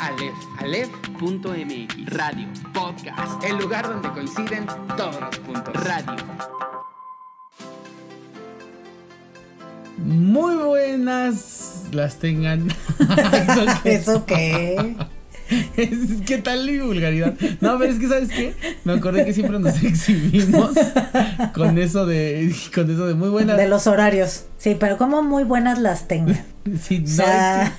Aleph. Aleph.mx. Radio. Podcast. El lugar donde coinciden todos los puntos. Radio. Muy buenas las tengan. ¿Eso qué? Es, ¿Qué tal mi vulgaridad? No, pero es que ¿sabes qué? Me acordé que siempre nos exhibimos con eso de con eso de muy buenas. De los horarios. Sí, pero como muy buenas las tengan. Sí, no, O sea- es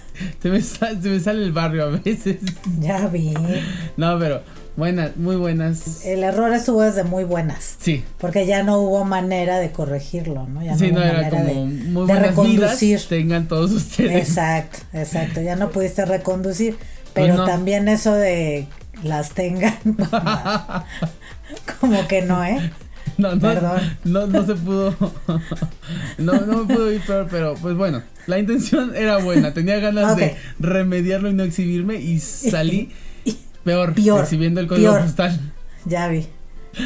que se me, se me sale el barrio a veces. Ya vi. No, pero buenas, muy buenas. El error estuvo desde muy buenas. Sí. Porque ya no hubo manera de corregirlo, ¿no? Ya no Sí, hubo no era manera como de, muy de buenas reconducir. vidas tengan todos ustedes. Exacto, exacto. Ya no pudiste reconducir. Pero Pues no. también eso de las tengan. como que no, ¿eh? No, no, Perdón. no, no se pudo. No, no me pudo ir peor, pero pues bueno, la intención era buena. Tenía ganas de remediarlo y no exhibirme y salí peor, Peor, exhibiendo el código postal. Ya vi,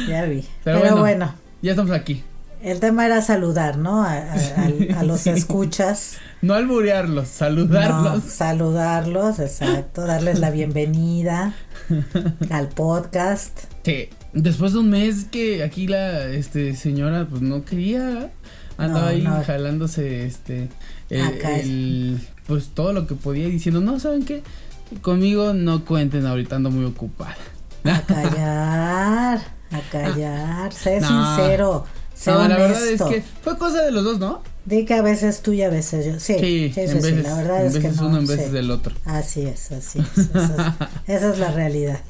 ya vi. Pero Pero, bueno. bueno, Ya estamos aquí. El tema era saludar, ¿no? A, a- a- a los Sí. escuchas. No alburearlos, saludarlos. No, saludarlos, exacto, darles la bienvenida al podcast. Que después de un mes que aquí la este señora pues no quería andaba No, ahí no. jalándose este el, pues todo lo que podía diciendo, "No, ¿saben qué? Conmigo no cuenten ahorita, ando muy ocupada." A callar, a callar, sé No. sincero, No, la verdad es que fue cosa de los dos, ¿no? Di que a veces tú y a veces yo. Sí, sí, sí, veces, la verdad en es que veces no. uno, en veces del otro. Así es, así es. Esa es, esa es la realidad.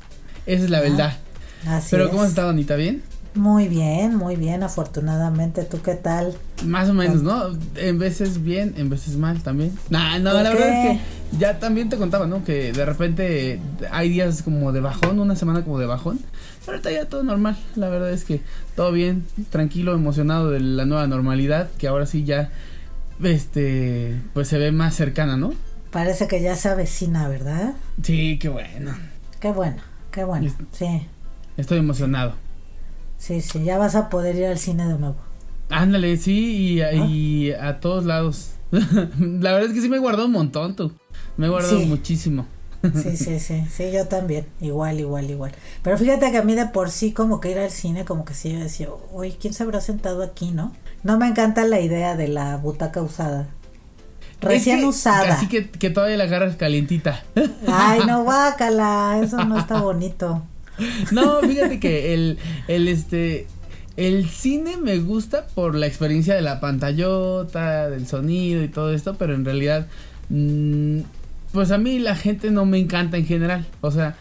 Esa es la verdad. Así Pero es. ¿cómo has estado, Anita? ¿Bien? Muy bien, muy bien, afortunadamente. ¿Tú qué tal? Más o menos, ¿no? En veces bien, en veces mal también. Nah, no, ¿Por la qué? verdad es que ya también te contaba, ¿no? Que de repente hay días como de bajón, una semana como de bajón. Pero ahorita ya todo normal. La verdad es que todo bien, tranquilo, emocionado de la nueva normalidad, que ahora sí ya, este, pues se ve más cercana, ¿no? Parece que ya se avecina, ¿verdad? Sí, qué bueno. Qué bueno, qué bueno. Sí, Estoy emocionado. Sí, sí. Ya vas a poder ir al cine de nuevo. Ándale, sí, y, a- Ah. y a todos lados. la verdad es que sí me he guardado un montón, tú. Me he guardado Sí. muchísimo. Sí, sí, sí, sí, yo también, igual, igual, igual. Pero fíjate que a mí de por sí como que ir al cine, como que sí, yo decía, uy, ¿quién se habrá sentado aquí, no? No me encanta la idea de la butaca usada. Recién Es que- usada. Así que, que todavía la agarras calientita. Ay, no, guácala, eso no está bonito. No, fíjate que el, el este. El cine me gusta por la experiencia de la pantallota, del sonido y todo esto, pero en realidad, mm, pues a mí la gente no me encanta en general. O sea,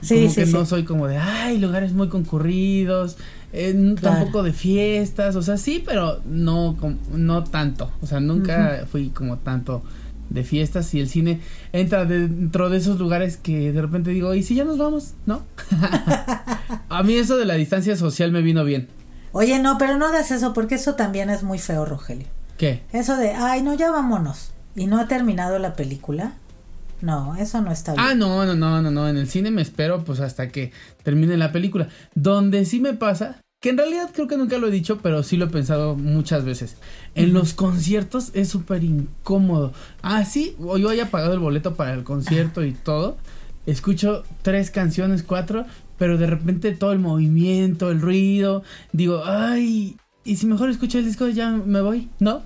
Sí, como sí, que sí. no soy como de, ay, lugares muy concurridos, eh, Claro. tampoco de fiestas, o sea, sí, pero no, no tanto. O sea, nunca fui como tanto de fiestas y el cine entra dentro de esos lugares que de repente digo, ¿y si ya nos vamos? ¿No? a mí eso de la distancia social me vino bien. Oye, no, pero no hagas eso porque eso también es muy feo, Rogelio. ¿Qué? Eso de, ay, no, ya vámonos. ¿Y no ha terminado la película? No, eso no está bien. Ah, no, no, no, no, no. En el cine me espero pues hasta que termine la película. Donde sí me pasa, que en realidad creo que nunca lo he dicho, pero sí lo he pensado muchas veces. En los conciertos es súper incómodo. Ah, sí, o yo haya pagado el boleto para el concierto y todo. Escucho tres canciones, cuatro, pero de repente todo el movimiento, el ruido. Digo, ay, y si mejor escucho el disco ya me voy, ¿no?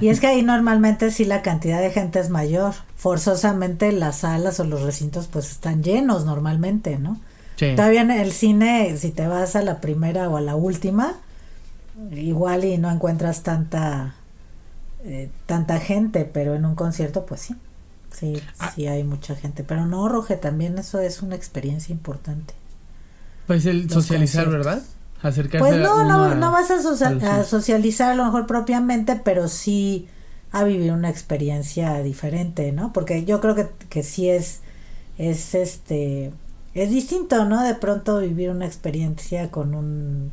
Y es que ahí normalmente sí la cantidad de gente es mayor. Forzosamente las salas o los recintos pues están llenos normalmente, ¿no? Sí. Todavía en el cine, si te vas a la primera o a la última, igual y no encuentras tanta eh, tanta gente, pero en un concierto pues sí. Sí, Ah. sí hay mucha gente, pero no, Roge, también eso es una experiencia importante. Pues el Los socializar, conciertos. ¿verdad? Acercarse Pues no, no, a- no vas a, a socializar a lo mejor propiamente, pero sí a vivir una experiencia diferente, ¿no? Porque yo creo que, que sí es, es este, es distinto, ¿no? De pronto vivir una experiencia con un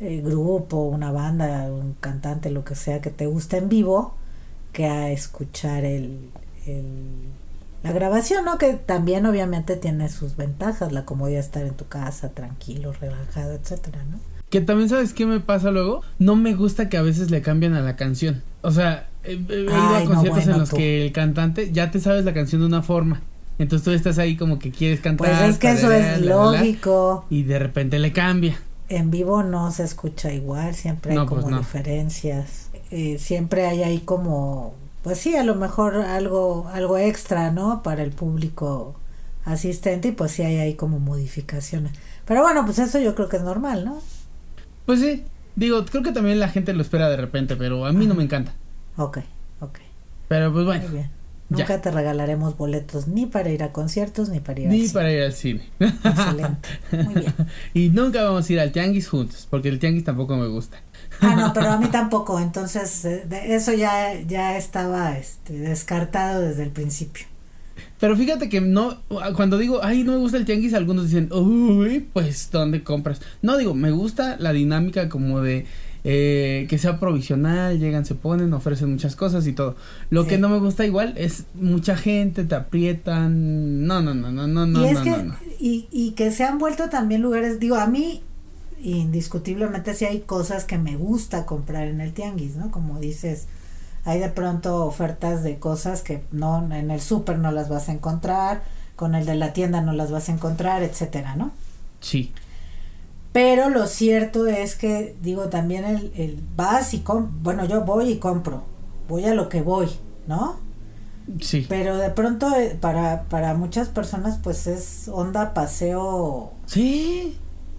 eh, grupo, una banda, un cantante, lo que sea que te gusta en vivo, que a escuchar el, el la grabación, ¿no? Que también obviamente tiene sus ventajas, la comodidad de estar en tu casa, tranquilo, relajado, etcétera, ¿no? Que también sabes qué me pasa luego. No me gusta que a veces le cambian a la canción. O sea, he, he ido a no, conciertos bueno, en los tú. que el cantante ya te sabes la canción de una forma. Entonces tú estás ahí como que quieres cantar. Pues es que eso es la, la, la, lógico. y de repente le cambia. En vivo no se escucha igual, siempre hay No, como pues no. diferencias. Eh, siempre hay ahí como, pues sí, a lo mejor algo, algo extra, ¿no? Para el público asistente y pues sí hay ahí como modificaciones. Pero bueno, pues eso yo creo que es normal, ¿no? Pues sí, digo, creo que también la gente lo espera de repente, pero a mí no me encanta. Ok, ok, Pero pues muy bueno, ya. Nunca te regalaremos boletos ni para ir a conciertos ni para ir al ni cine. para ir al cine. Excelente, muy bien. y nunca vamos a ir al tianguis juntos, porque el tianguis tampoco me gusta. Ah, no, pero a mí tampoco, entonces eh, de eso ya, ya estaba este, descartado desde el principio. Pero fíjate que no, cuando digo, ay, no me gusta el tianguis, algunos dicen, uy, pues, ¿dónde compras? No, digo, me gusta la dinámica como de eh, que sea provisional, llegan, se ponen, ofrecen muchas cosas y todo. Lo Sí. que no me gusta igual es mucha gente, te aprietan, no, no, no, no, no, no, y es no, que, no, no. Y, y que se han vuelto también lugares, digo, a mí indiscutiblemente sí hay cosas que me gusta comprar en el tianguis, ¿no? Como dices, hay de pronto ofertas de cosas que no en el súper no las vas a encontrar, con el de la tienda no las vas a encontrar, etcétera, ¿no? Sí, Pero lo cierto es que, digo, también el, el vas y com bueno, yo voy y compro, voy a lo que voy, ¿no? sí. Pero de pronto eh, para, para muchas personas pues es onda paseo, Sí,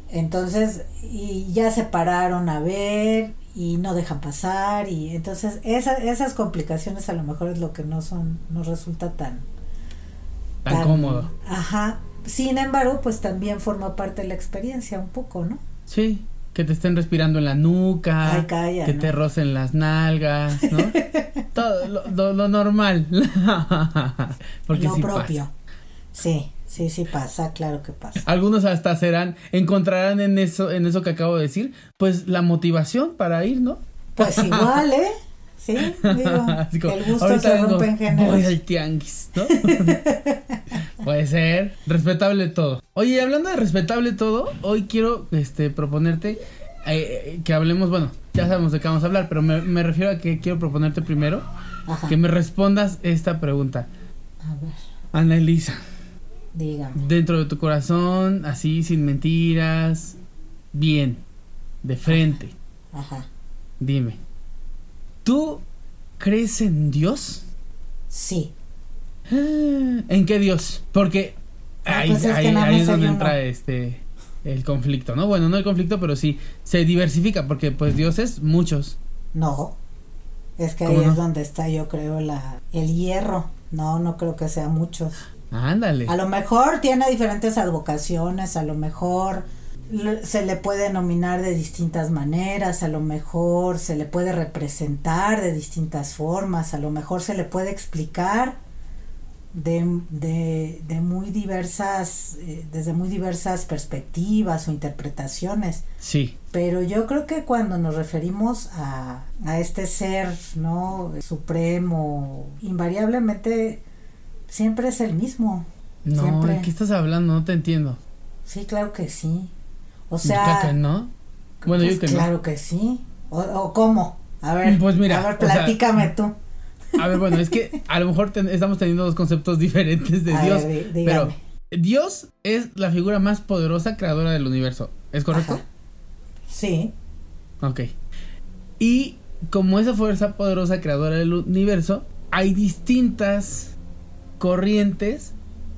entonces y ya se pararon a ver y no dejan pasar y entonces esa, esas complicaciones a lo mejor es lo que no son, no resulta tan, tan cómodo. Ajá. Sin embargo, pues también forma parte de la experiencia un poco, ¿no? Sí, que te estén respirando en la nuca, Ay, calla, que ¿no? te rocen las nalgas, ¿no? Todo lo, lo- lo normal. Porque lo sí propio. pasa. Sí, sí, sí pasa, claro que pasa. Algunos hasta serán, encontrarán en eso, en eso que acabo de decir, pues la motivación para ir, ¿no? Pues igual, ¿eh? Sí, digo, como, el gusto "Ahorita se vengo, rompe en Voy géneros. al tianguis, ¿no? Puede ser, respetable todo. Oye, hablando de respetable todo, hoy quiero este proponerte eh, que hablemos, bueno, ya sabemos de qué vamos a hablar, pero me, me refiero a que quiero proponerte primero Ajá. que me respondas esta pregunta. A ver, Ana Elisa, dígame. dentro de tu corazón, así, sin mentiras, bien, de frente, Ajá. dime, ¿tú crees en Dios? Sí. ¿En qué Dios? Porque Ah, ahí, pues es que ahí- es donde entra este el conflicto, ¿no? Bueno, no el conflicto, pero sí se diversifica porque pues dioses muchos. No. Es que ahí es donde está, yo creo, la el hierro. No, no creo que sea muchos. Ándale. A lo mejor tiene diferentes advocaciones, a lo mejor se le puede nominar de distintas maneras, a lo mejor se le puede representar de distintas formas, a lo mejor se le puede explicar de, de, de muy diversas, eh, desde muy diversas perspectivas o interpretaciones. Sí. Pero yo creo que cuando nos referimos a, a este ser, ¿no? Supremo, invariablemente siempre es el mismo. No, Siempre. ¿de qué estás hablando? No te entiendo. Sí, claro que sí. O creo que sea, no. Bueno, pues yo que no. claro que sí. O, o cómo? A ver, Pues mira, a ver, o sea, platícame tú. A ver, bueno, es que a lo mejor ten- estamos teniendo dos conceptos diferentes de A Dios. ver, pero. Dios es la figura más poderosa creadora del universo. ¿Es correcto? Ajá. Sí, Ok. Y como esa fuerza poderosa creadora del universo, hay distintas corrientes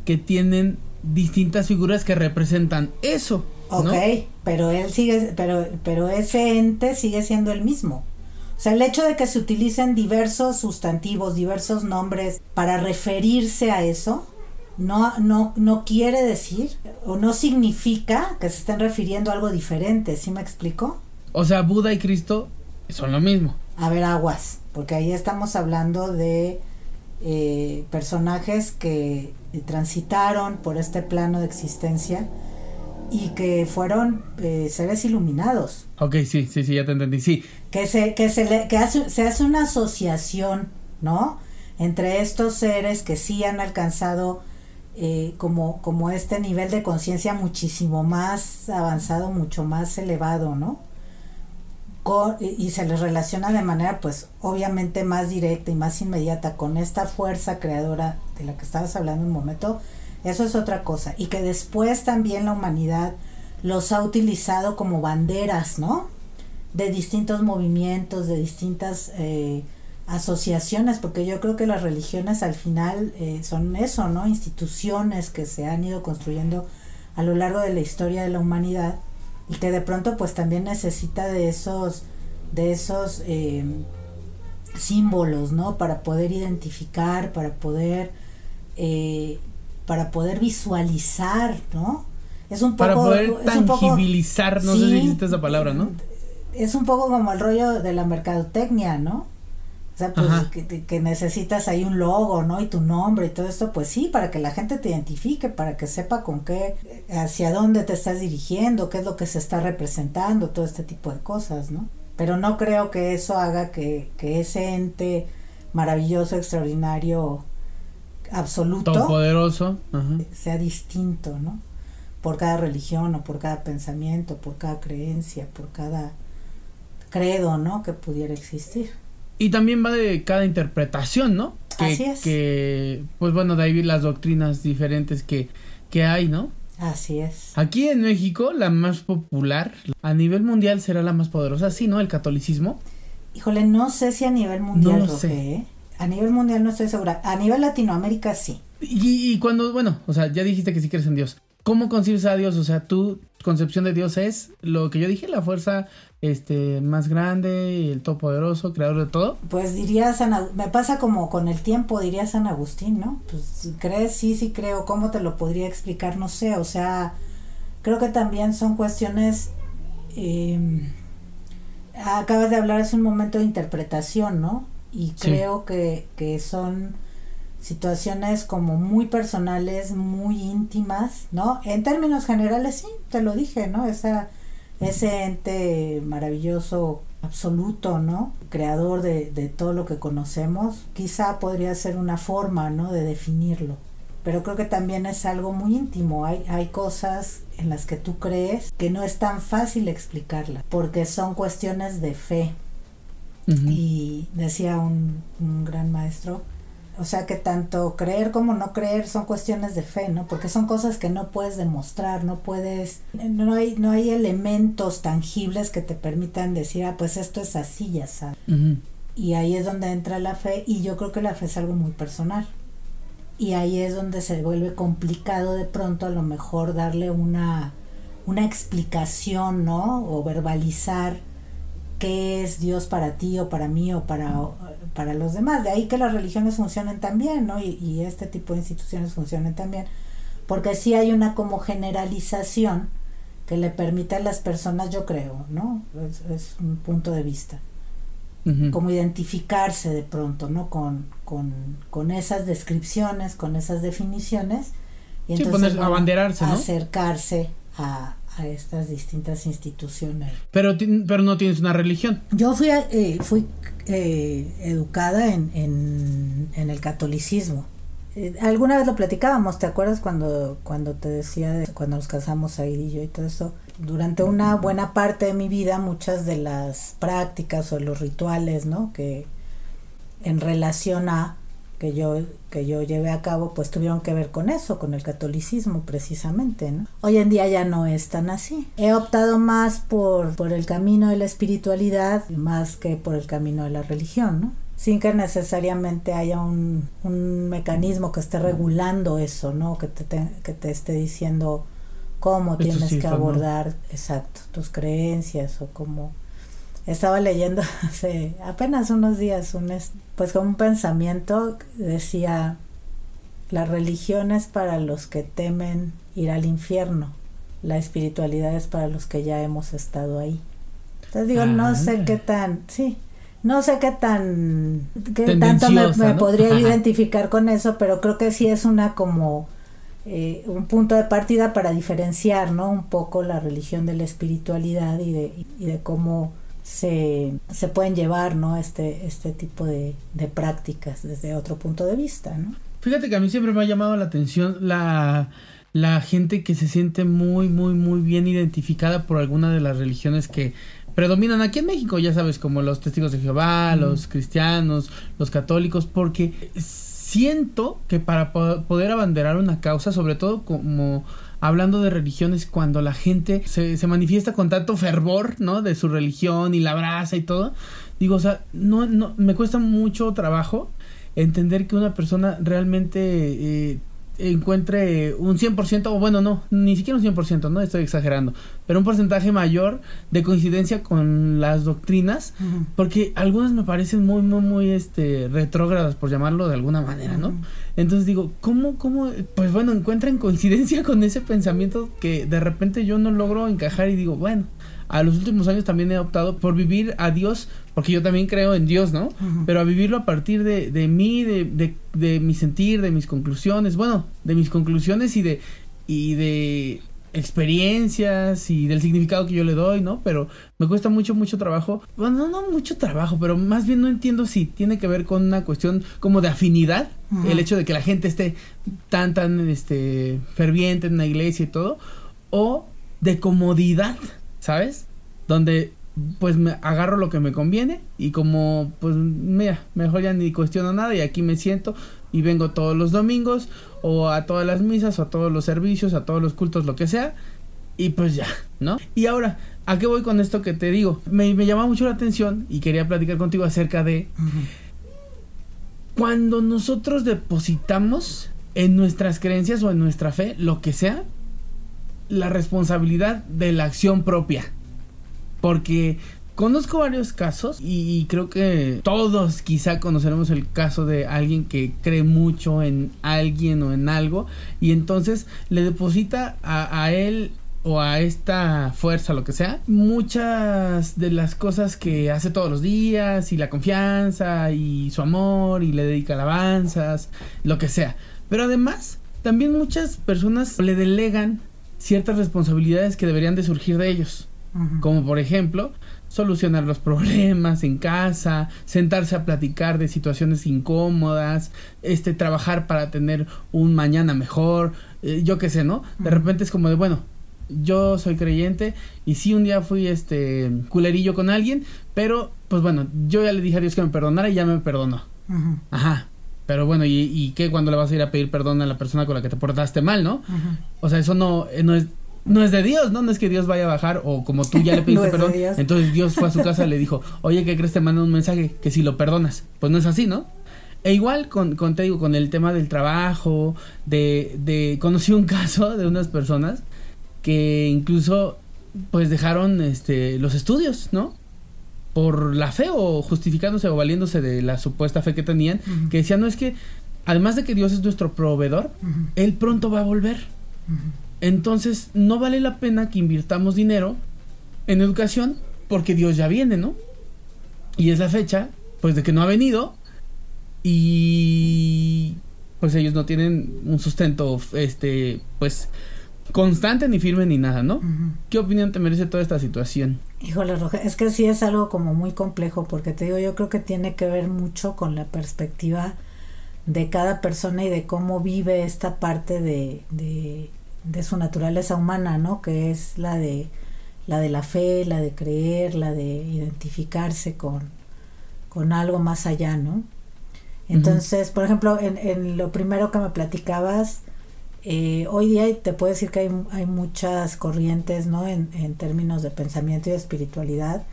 que tienen distintas figuras que representan eso. ok, ¿no? pero él sigue, pero, pero ese ente sigue siendo el mismo. O sea, el hecho de que se utilicen diversos sustantivos, diversos nombres para referirse a eso, no, no, no quiere decir o no significa que se estén refiriendo a algo diferente, ¿sí me explico? O sea, Buda y Cristo son lo mismo. A ver, aguas, porque ahí estamos hablando de eh, personajes que transitaron por este plano de existencia y que fueron eh, seres iluminados. Ok, sí, sí, sí, ya te entendí. Sí, Que se, que se, le, que hace, se hace una asociación, ¿no? Entre estos seres que sí han alcanzado eh, como, como este nivel de conciencia muchísimo más avanzado, mucho más elevado, ¿no? con, y se les relaciona de manera pues obviamente más directa y más inmediata con esta fuerza creadora de la que estabas hablando un momento, eso es otra cosa. Y que después también la humanidad los ha utilizado como banderas, ¿no? De distintos movimientos, de distintas eh, asociaciones, porque yo creo que las religiones al final eh, son eso, ¿no? Instituciones que se han ido construyendo a lo largo de la historia de la humanidad y que de pronto pues también necesita de esos, de esos eh, símbolos, ¿no? Para poder identificar, para poder, para poder visualizar, ¿no? Es un poco, Para poder tangibilizar, no sé si existe esa palabra, ¿no? Es un poco como el rollo de la mercadotecnia, ¿no? O sea, pues que, necesitas ahí un logo, ¿no? Y tu nombre y todo esto, pues sí, para que la gente te identifique, para que sepa con qué, hacia dónde te estás dirigiendo, qué es lo que se está representando, todo este tipo de cosas, ¿no? Pero no creo que eso haga que, que ese ente maravilloso, extraordinario, absoluto, poderoso, sea distinto, ¿no? por cada religión o por cada pensamiento, por cada creencia, por cada credo, ¿no? Que pudiera existir. Y también va de cada interpretación, ¿no? Que, Así es. Que, pues bueno, de ahí las doctrinas diferentes que, que hay, ¿no? Así es. Aquí en México, la más popular, a nivel mundial será la más poderosa, sí, ¿no? El catolicismo. Híjole, no sé si a nivel mundial, no lo sé. ¿eh? A nivel mundial no estoy segura. A nivel Latinoamérica sí. Y, y, cuando, bueno, o sea, ya dijiste que sí crees en Dios. ¿Cómo concibes a Dios? O sea, tu concepción de Dios es lo que yo dije, la fuerza este más grande, el todopoderoso, creador de todo. Pues diría San me pasa como con el tiempo, diría San Agustín, ¿no? Pues crees, sí, sí creo, ¿cómo te lo podría explicar? No sé, o sea, creo que también son cuestiones em, acabas de hablar es un momento de interpretación, ¿no? Y creo que, que son situaciones como muy personales, muy íntimas, ¿no? En términos generales, sí, te lo dije, ¿no? Esa, ese ente maravilloso, absoluto, ¿no? Creador de, de todo lo que conocemos, quizá podría ser una forma, ¿no? De definirlo. Pero creo que también es algo muy íntimo. Hay, hay cosas en las que tú crees que no es tan fácil explicarla, porque son cuestiones de fe. Y decía un, un gran maestro, o sea que tanto creer como no creer son cuestiones de fe, ¿no? Porque son cosas que no puedes demostrar, no puedes, no hay, no hay elementos tangibles que te permitan decir, ah, pues esto es así, ya sabes. Y ahí es donde entra la fe y yo creo que la fe es algo muy personal. Y ahí es donde se vuelve complicado de pronto a lo mejor darle una, una explicación, ¿no? O verbalizar qué es Dios para ti o para mí o para, para los demás. De ahí que las religiones funcionen también, ¿no? Y, este tipo de instituciones funcionen también, porque sí hay una como generalización que le permite a las personas, yo creo, ¿no? Es, un punto de vista. Como identificarse de pronto, ¿no? Con, con, con esas descripciones, con esas definiciones. Y entonces abanderarse, acercarse a, a estas distintas instituciones. Pero, pero no tienes una religión. Yo fui, eh, fui eh, educada en, en, en, el catolicismo. Eh, alguna vez lo platicábamos, ¿te acuerdas cuando, cuando te decía, de, cuando nos casamos ahí y yo y todo eso? Durante una buena parte de mi vida, muchas de las prácticas o los rituales, ¿no? Que en relación a que yo, que yo llevé a cabo, pues tuvieron que ver con eso, con el catolicismo precisamente, ¿no? Hoy en día ya no es tan así. He optado más por, por el camino de la espiritualidad más que por el camino de la religión, ¿no? sin que necesariamente haya un, un mecanismo que esté regulando eso, ¿no? Que te, que te esté diciendo cómo tienes que abordar, exacto, tus creencias o cómo estaba leyendo hace apenas unos días un pues como un pensamiento decía la religión es para los que temen ir al infierno la espiritualidad es para los que ya hemos estado ahí entonces digo no sé ah. qué tan sí no sé qué tan qué tanto me, podría identificar con eso pero creo que sí es una como eh, un punto de partida para diferenciar no un poco la religión de la espiritualidad y de, y de cómo se, se pueden llevar ¿no? este, este tipo de, de prácticas desde otro punto de vista. ¿no? Fíjate que a mí siempre me ha llamado la atención la, la gente que se siente muy, muy, muy bien identificada por alguna de las religiones que predominan aquí en México, ya sabes, como los testigos de Jehová, los cristianos, los católicos, porque siento que para poder abanderar una causa, sobre todo como hablando de religiones, cuando la gente se, se manifiesta con tanto fervor, ¿no? De su religión y la abraza y todo, digo, o sea, no, no, me cuesta mucho trabajo entender que una persona realmente eh, encuentre un 100%, o bueno, no, ni siquiera un 100%, no estoy exagerando, pero un porcentaje mayor de coincidencia con las doctrinas, porque algunas me parecen muy, muy, muy este, retrógradas, por llamarlo de alguna manera, ¿no? Entonces digo, ¿cómo, cómo, pues bueno, encuentran coincidencia con ese pensamiento que de repente yo no logro encajar y digo, bueno, a los últimos años también he optado por vivir a Dios, porque yo también creo en Dios, ¿no? Pero a vivirlo a partir de, de mí, de, de, de, mi sentir, de mis conclusiones, bueno, de mis conclusiones y de, y de experiencias y del significado que yo le doy, ¿no? Pero me cuesta mucho, mucho trabajo. Bueno, no, no mucho trabajo, pero más bien no entiendo si tiene que ver con una cuestión como de afinidad, el hecho de que la gente esté tan, tan, este, ferviente en una iglesia y todo, o de comodidad ¿sabes? Donde pues me agarro lo que me conviene y como pues mira, mejor ya ni cuestiono nada y aquí me siento y vengo todos los domingos o a todas las misas o a todos los servicios, a todos los cultos, lo que sea y pues ya, ¿no? Y ahora, ¿a qué voy con esto que te digo? Me, me llama mucho la atención y quería platicar contigo acerca de cuando nosotros depositamos en nuestras creencias o en nuestra fe, lo que sea, la responsabilidad de la acción propia. Porque conozco varios casos y creo que todos quizá conoceremos el caso de alguien que cree mucho en alguien o en algo y entonces le deposita a, él o a esta fuerza, lo que sea, muchas de las cosas que hace todos los días y la confianza y su amor y le dedica alabanzas, lo que sea. Pero además, también muchas personas le delegan ciertas responsabilidades que deberían de surgir de ellos. Como por ejemplo, solucionar los problemas en casa, sentarse a platicar de situaciones incómodas, este trabajar para tener un mañana mejor, eh, yo qué sé, ¿no? De repente es como de, bueno, yo soy creyente y sí un día fui este culerillo con alguien, pero pues bueno, yo ya le dije a Dios que me perdonara y ya me perdonó. Ajá. Pero bueno, ¿y, ¿y qué cuando le vas a ir a pedir perdón a la persona con la que te portaste mal, no? O sea, eso no, eh, no es no es de Dios, ¿no? No es que Dios vaya a bajar o como tú ya le pediste perdón. Entonces Dios fue a su casa y le dijo, oye, ¿qué crees? Te manda un mensaje que si lo perdonas. Pues no es así, ¿no? E igual con, con te digo, con el tema del trabajo, de, de, conocí un caso de unas personas que incluso pues dejaron este los estudios, ¿no? Por la fe o justificándose o valiéndose de la supuesta fe que tenían, que decían, no es que, además de que Dios es nuestro proveedor, Él pronto va a volver. Entonces, no vale la pena que invirtamos dinero en educación porque Dios ya viene, ¿no? Y es la fecha, pues, de que no ha venido y pues ellos no tienen un sustento, este, pues, constante ni firme ni nada, ¿no? ¿Qué opinión te merece toda esta situación? Híjole, Roja, es que sí es algo como muy complejo, porque te digo, yo creo que tiene que ver mucho con la perspectiva de cada persona y de cómo vive esta parte de, de, de su naturaleza humana, ¿no? Que es la de la de la fe, la de creer, la de identificarse con, con algo más allá, ¿no? Entonces, por ejemplo, en, en lo primero que me platicabas, eh, hoy día te puedo decir que hay, hay muchas corrientes, ¿no? En, en, términos de pensamiento y de espiritualidad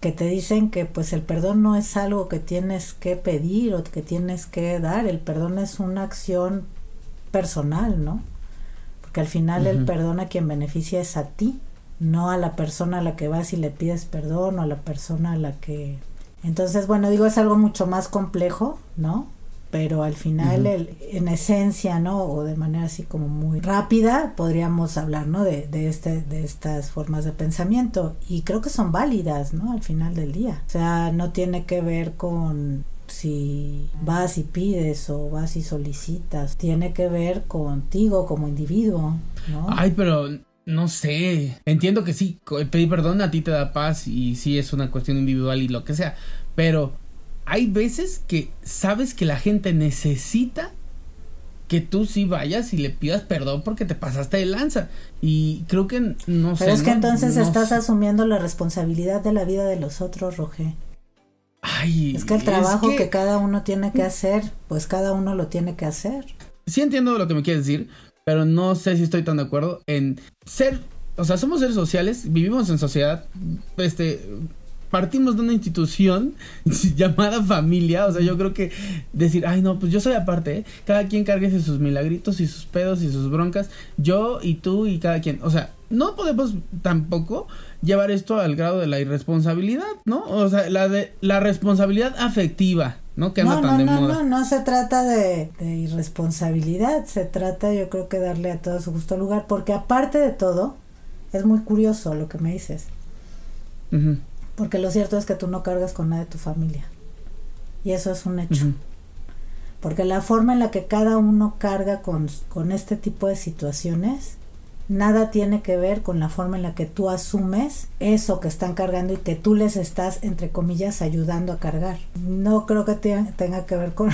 que te dicen que pues el perdón no es algo que tienes que pedir o que tienes que dar, el perdón es una acción personal, ¿no? Porque al final el perdón a quien beneficia es a ti, no a la persona a la que vas y le pides perdón o a la persona a la que... Entonces, bueno, digo, es algo mucho más complejo, ¿no? Pero al final el, en esencia, ¿no? O de manera así como muy rápida, podríamos hablar, ¿no? De, de, este, de estas formas de pensamiento y creo que son válidas, ¿no? Al final del día. O sea, no tiene que ver con si vas y pides o vas y solicitas, tiene que ver contigo como individuo, ¿no? Ay, pero no sé, entiendo que sí, pedir perdón a ti te da paz y sí es una cuestión individual y lo que sea, pero hay veces que sabes que la gente necesita que tú sí vayas y le pidas perdón porque te pasaste de lanza. Y creo que no sé. Pero es que no- entonces no estás sé. asumiendo la responsabilidad de la vida de los otros, Roge. Ay, Es que el trabajo que- que... cada uno tiene que hacer, pues cada uno lo tiene que hacer. sí entiendo lo que me quieres decir, pero no sé si estoy tan de acuerdo en ser, o sea, somos seres sociales, vivimos en sociedad, este, partimos de una institución llamada familia, o sea, yo creo que decir, ay no, pues yo soy aparte, ¿eh? cada quien cargue sus milagritos y sus pedos y sus broncas, yo y tú y cada quien, o sea, no podemos tampoco llevar esto al grado de la irresponsabilidad, ¿no? O sea, la de la responsabilidad afectiva, ¿no? Que anda No, tan no, de no, moda. no, no se trata de, de irresponsabilidad, se trata yo creo que darle a todo su justo lugar, porque aparte de todo, es muy curioso lo que me dices, Ujú, porque lo cierto es que tú no cargas con nada de tu familia, y eso es un hecho, porque la forma en la que cada uno carga con, con este tipo de situaciones, nada tiene que ver con la forma en la que tú asumes eso que están cargando y que tú les estás, entre comillas, ayudando a cargar. No creo que te- tenga que ver con...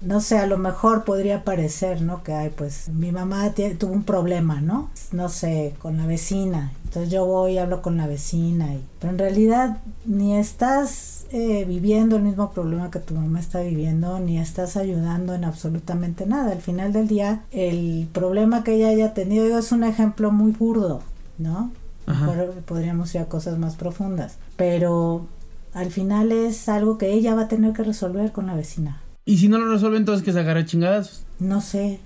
No sé, a lo mejor podría parecer, ¿no? Que, ay, pues mi mamá tuvo un problema, ¿no? No sé, con la vecina. Entonces yo voy y hablo con la vecina. Y... Pero en realidad ni estás eh, viviendo el mismo problema que tu mamá está viviendo, ni estás ayudando en absolutamente nada. Al final del día, el problema que ella haya tenido, digo, es un ejemplo muy burdo, ¿no? Mejor podríamos ir a cosas más profundas. Pero al final es algo que ella va a tener que resolver con la vecina. Y si no lo resuelve, entonces que se agarre chingadas. No sé,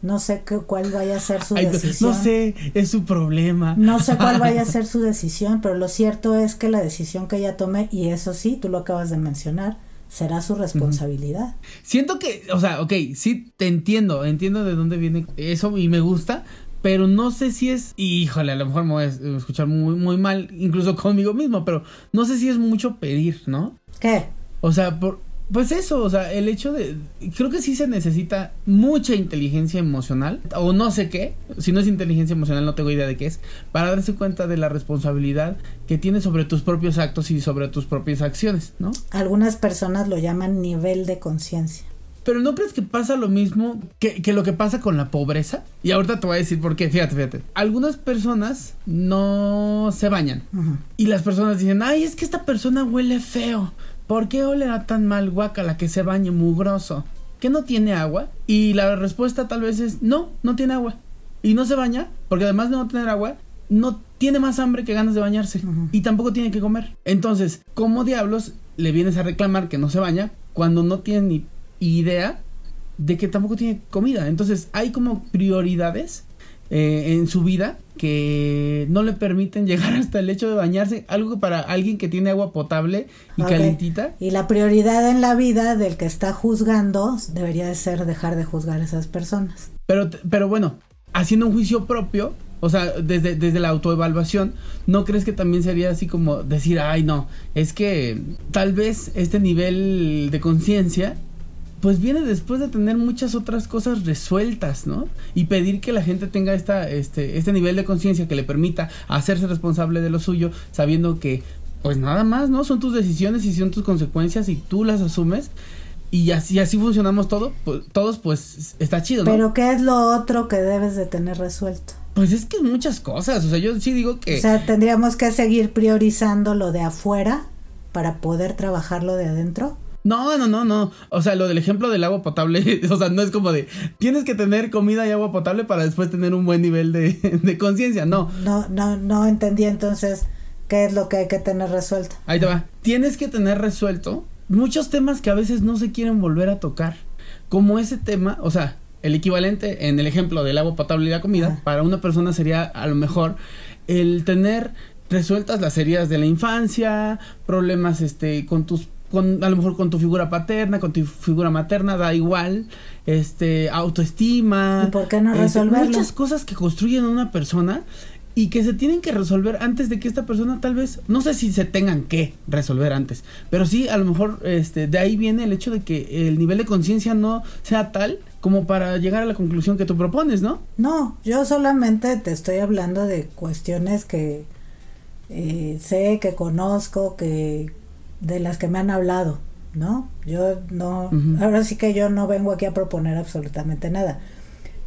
no sé qué, cuál vaya a ser su Ay, decisión. no sé, es su problema. No sé cuál vaya a ser su decisión, pero lo cierto es que la decisión que ella tome, y eso sí, tú lo acabas de mencionar, será su responsabilidad. Siento que, o sea, ok, sí te entiendo, entiendo de dónde viene eso y me gusta, pero no sé si es, híjole, a lo mejor me voy a escuchar muy, muy mal, incluso conmigo mismo, pero no sé si es mucho pedir, ¿no? ¿Qué? O sea, por, pues eso, o sea, el hecho de, creo que sí se necesita mucha inteligencia emocional, o no sé qué, si no es inteligencia emocional no tengo idea de qué es, para darse cuenta de la responsabilidad que tienes sobre tus propios actos y sobre tus propias acciones, ¿no? Algunas personas lo llaman nivel de conciencia. Pero ¿no crees que pasa lo mismo que, que lo que pasa con la pobreza? Y ahorita te voy a decir por qué, fíjate, fíjate. Algunas personas no se bañan. Y las personas dicen, ay, es que esta persona huele feo. ¿Por qué olerá tan mal guacala que se bañe mugroso? ¿Que no tiene agua? Y la respuesta tal vez es, no, no tiene agua. Y no se baña, porque además de no tener agua, no tiene más hambre que ganas de bañarse. Y tampoco tiene que comer. Entonces, ¿cómo diablos le vienes a reclamar que no se baña cuando no tiene ni idea de que tampoco tiene comida? Entonces, hay como prioridades eh, en su vida que no le permiten llegar hasta el hecho de bañarse, algo para alguien que tiene agua potable y calentita. Y la prioridad en la vida del que está juzgando debería de ser dejar de juzgar a esas personas. Pero, pero bueno, haciendo un juicio propio, o sea, desde, desde la autoevaluación, ¿no crees que también sería así como decir, ay no, es que tal vez este nivel de conciencia, pues viene después de tener muchas otras cosas resueltas, ¿no? Y pedir que la gente tenga esta, este, este nivel de conciencia que le permita hacerse responsable de lo suyo, sabiendo que, pues nada más, ¿no? Son tus decisiones y son tus consecuencias y tú las asumes. Y así, así funcionamos todo, pues, todos, pues está chido, ¿no? Pero ¿qué es lo otro que debes de tener resuelto? Pues es que muchas cosas, o sea, yo sí digo que... O sea, tendríamos que seguir priorizando lo de afuera para poder trabajar lo de adentro. No, no, no, no. O sea, lo del ejemplo del agua potable, o sea, no es como de, tienes que tener comida y agua potable para después tener un buen nivel de, de conciencia, no. No, no, no entendí entonces qué es lo que hay que tener resuelto. Ahí te va. Tienes que tener resuelto muchos temas que a veces no se quieren volver a tocar. Como ese tema, o sea, el equivalente en el ejemplo del agua potable y la comida, Ajá. para una persona sería a lo mejor el tener resueltas las heridas de la infancia, problemas este con tus con a lo mejor con tu figura paterna, con tu figura materna, da igual, este autoestima, ¿Y por qué no este, resolverlo? muchas cosas que construyen a una persona y que se tienen que resolver antes de que esta persona tal vez, no sé si se tengan que resolver antes, pero sí a lo mejor este de ahí viene el hecho de que el nivel de conciencia no sea tal como para llegar a la conclusión que tú propones, ¿no? No, yo solamente te estoy hablando de cuestiones que eh, sé, que conozco, que de las que me han hablado. ¿no? Yo no, ahora sí que yo no vengo aquí a proponer absolutamente nada.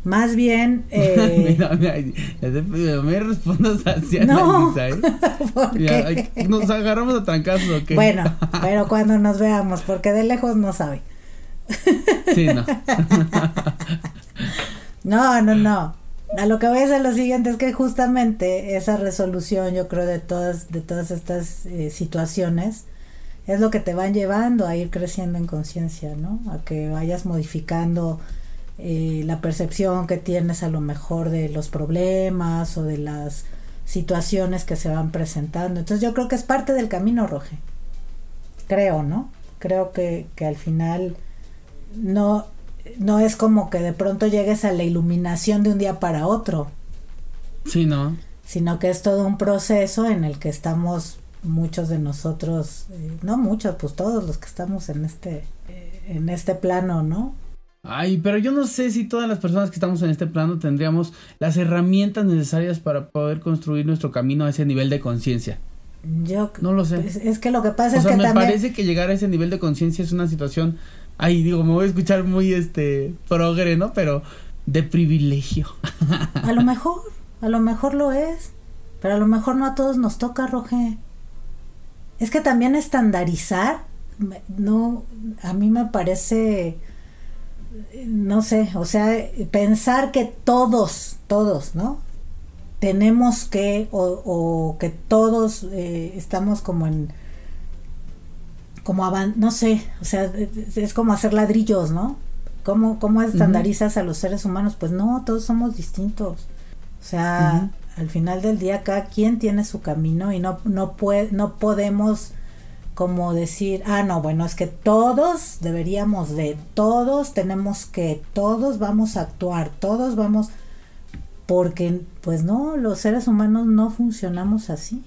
Más bien, eh, Mira, mira, me respondas hacia No. ¿eh? nos agarramos a trancazos, ¿o qué? Bueno, pero cuando nos veamos, porque de lejos no sabe. Sí, no. No, no, no. A lo que voy a decir lo siguiente es que justamente esa resolución, yo creo, de todas, de todas estas eh, situaciones, es lo que te van llevando a ir creciendo en conciencia, ¿no? A que vayas modificando eh, la percepción que tienes a lo mejor de los problemas o de las situaciones que se van presentando. Entonces yo creo que es parte del camino, Roge. Creo, ¿no? Creo que, que al final no, no es como que de pronto llegues a la iluminación de un día para otro, Sí, no. sino que es todo un proceso en el que estamos muchos de nosotros, eh, no muchos, pues todos los que estamos en este, eh, en este plano, ¿no? Ay, pero yo no sé si todas las personas que estamos en este plano tendríamos las herramientas necesarias para poder construir nuestro camino a ese nivel de conciencia. Yo No lo sé. es, es que lo que pasa O es sea, que me también parece que llegar a ese nivel de conciencia es una situación, ay, digo, me voy a escuchar muy, este, progre, ¿no? Pero de privilegio. a lo mejor, a lo mejor lo es, pero a lo mejor no a todos nos toca, Roge. Es que también estandarizar, no, a mí me parece, no sé, o sea, pensar que todos, todos, ¿no? Tenemos que, o, o que todos eh, estamos como en, como avan no sé, o sea, es, es como hacer ladrillos, ¿no? ¿Cómo, cómo estandarizas a los seres humanos? Pues no, todos somos distintos. O sea, al final del día cada quien tiene su camino y no, no, puede, no podemos como decir, ah, no, bueno, es que todos deberíamos de, todos tenemos que, todos vamos a actuar, todos vamos, porque pues no, los seres humanos no funcionamos así.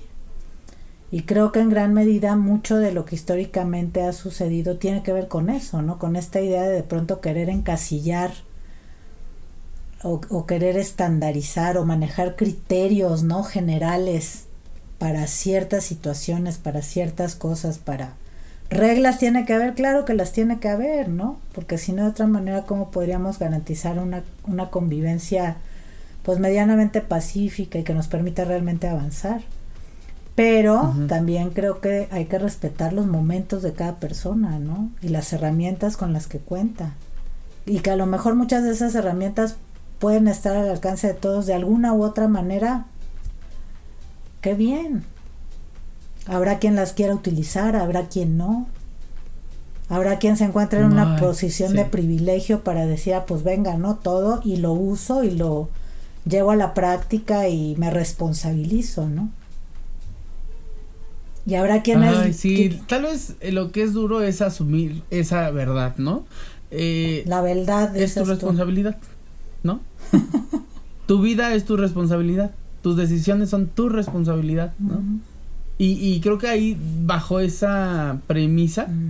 Y creo que en gran medida mucho de lo que históricamente ha sucedido tiene que ver con eso, ¿no? Con esta idea de de pronto querer encasillar o, o querer estandarizar o manejar criterios, ¿no? Generales para ciertas situaciones, para ciertas cosas, para reglas tiene que haber, claro que las tiene que haber, ¿no? Porque si no de otra manera cómo podríamos garantizar una, una convivencia pues medianamente pacífica y que nos permita realmente avanzar. Pero también creo que hay que respetar los momentos de cada persona, ¿no? Y las herramientas con las que cuenta. Y que a lo mejor muchas de esas herramientas pueden estar al alcance de todos de alguna u otra manera. Qué bien. Habrá quien las quiera utilizar, habrá quien no. Habrá quien se encuentre en una posición sí. de privilegio para decir, ah, pues venga, ¿no? Todo y lo uso y lo llevo a la práctica y me responsabilizo, ¿no? Y habrá quienes... Ay, sí, que- tal vez eh, lo que es duro es asumir esa verdad, ¿no? Eh, la verdad es tu tú. ¿No? tu vida es tu responsabilidad, tus decisiones son tu responsabilidad, ¿no? Y, y creo que ahí, bajo esa premisa, Mm.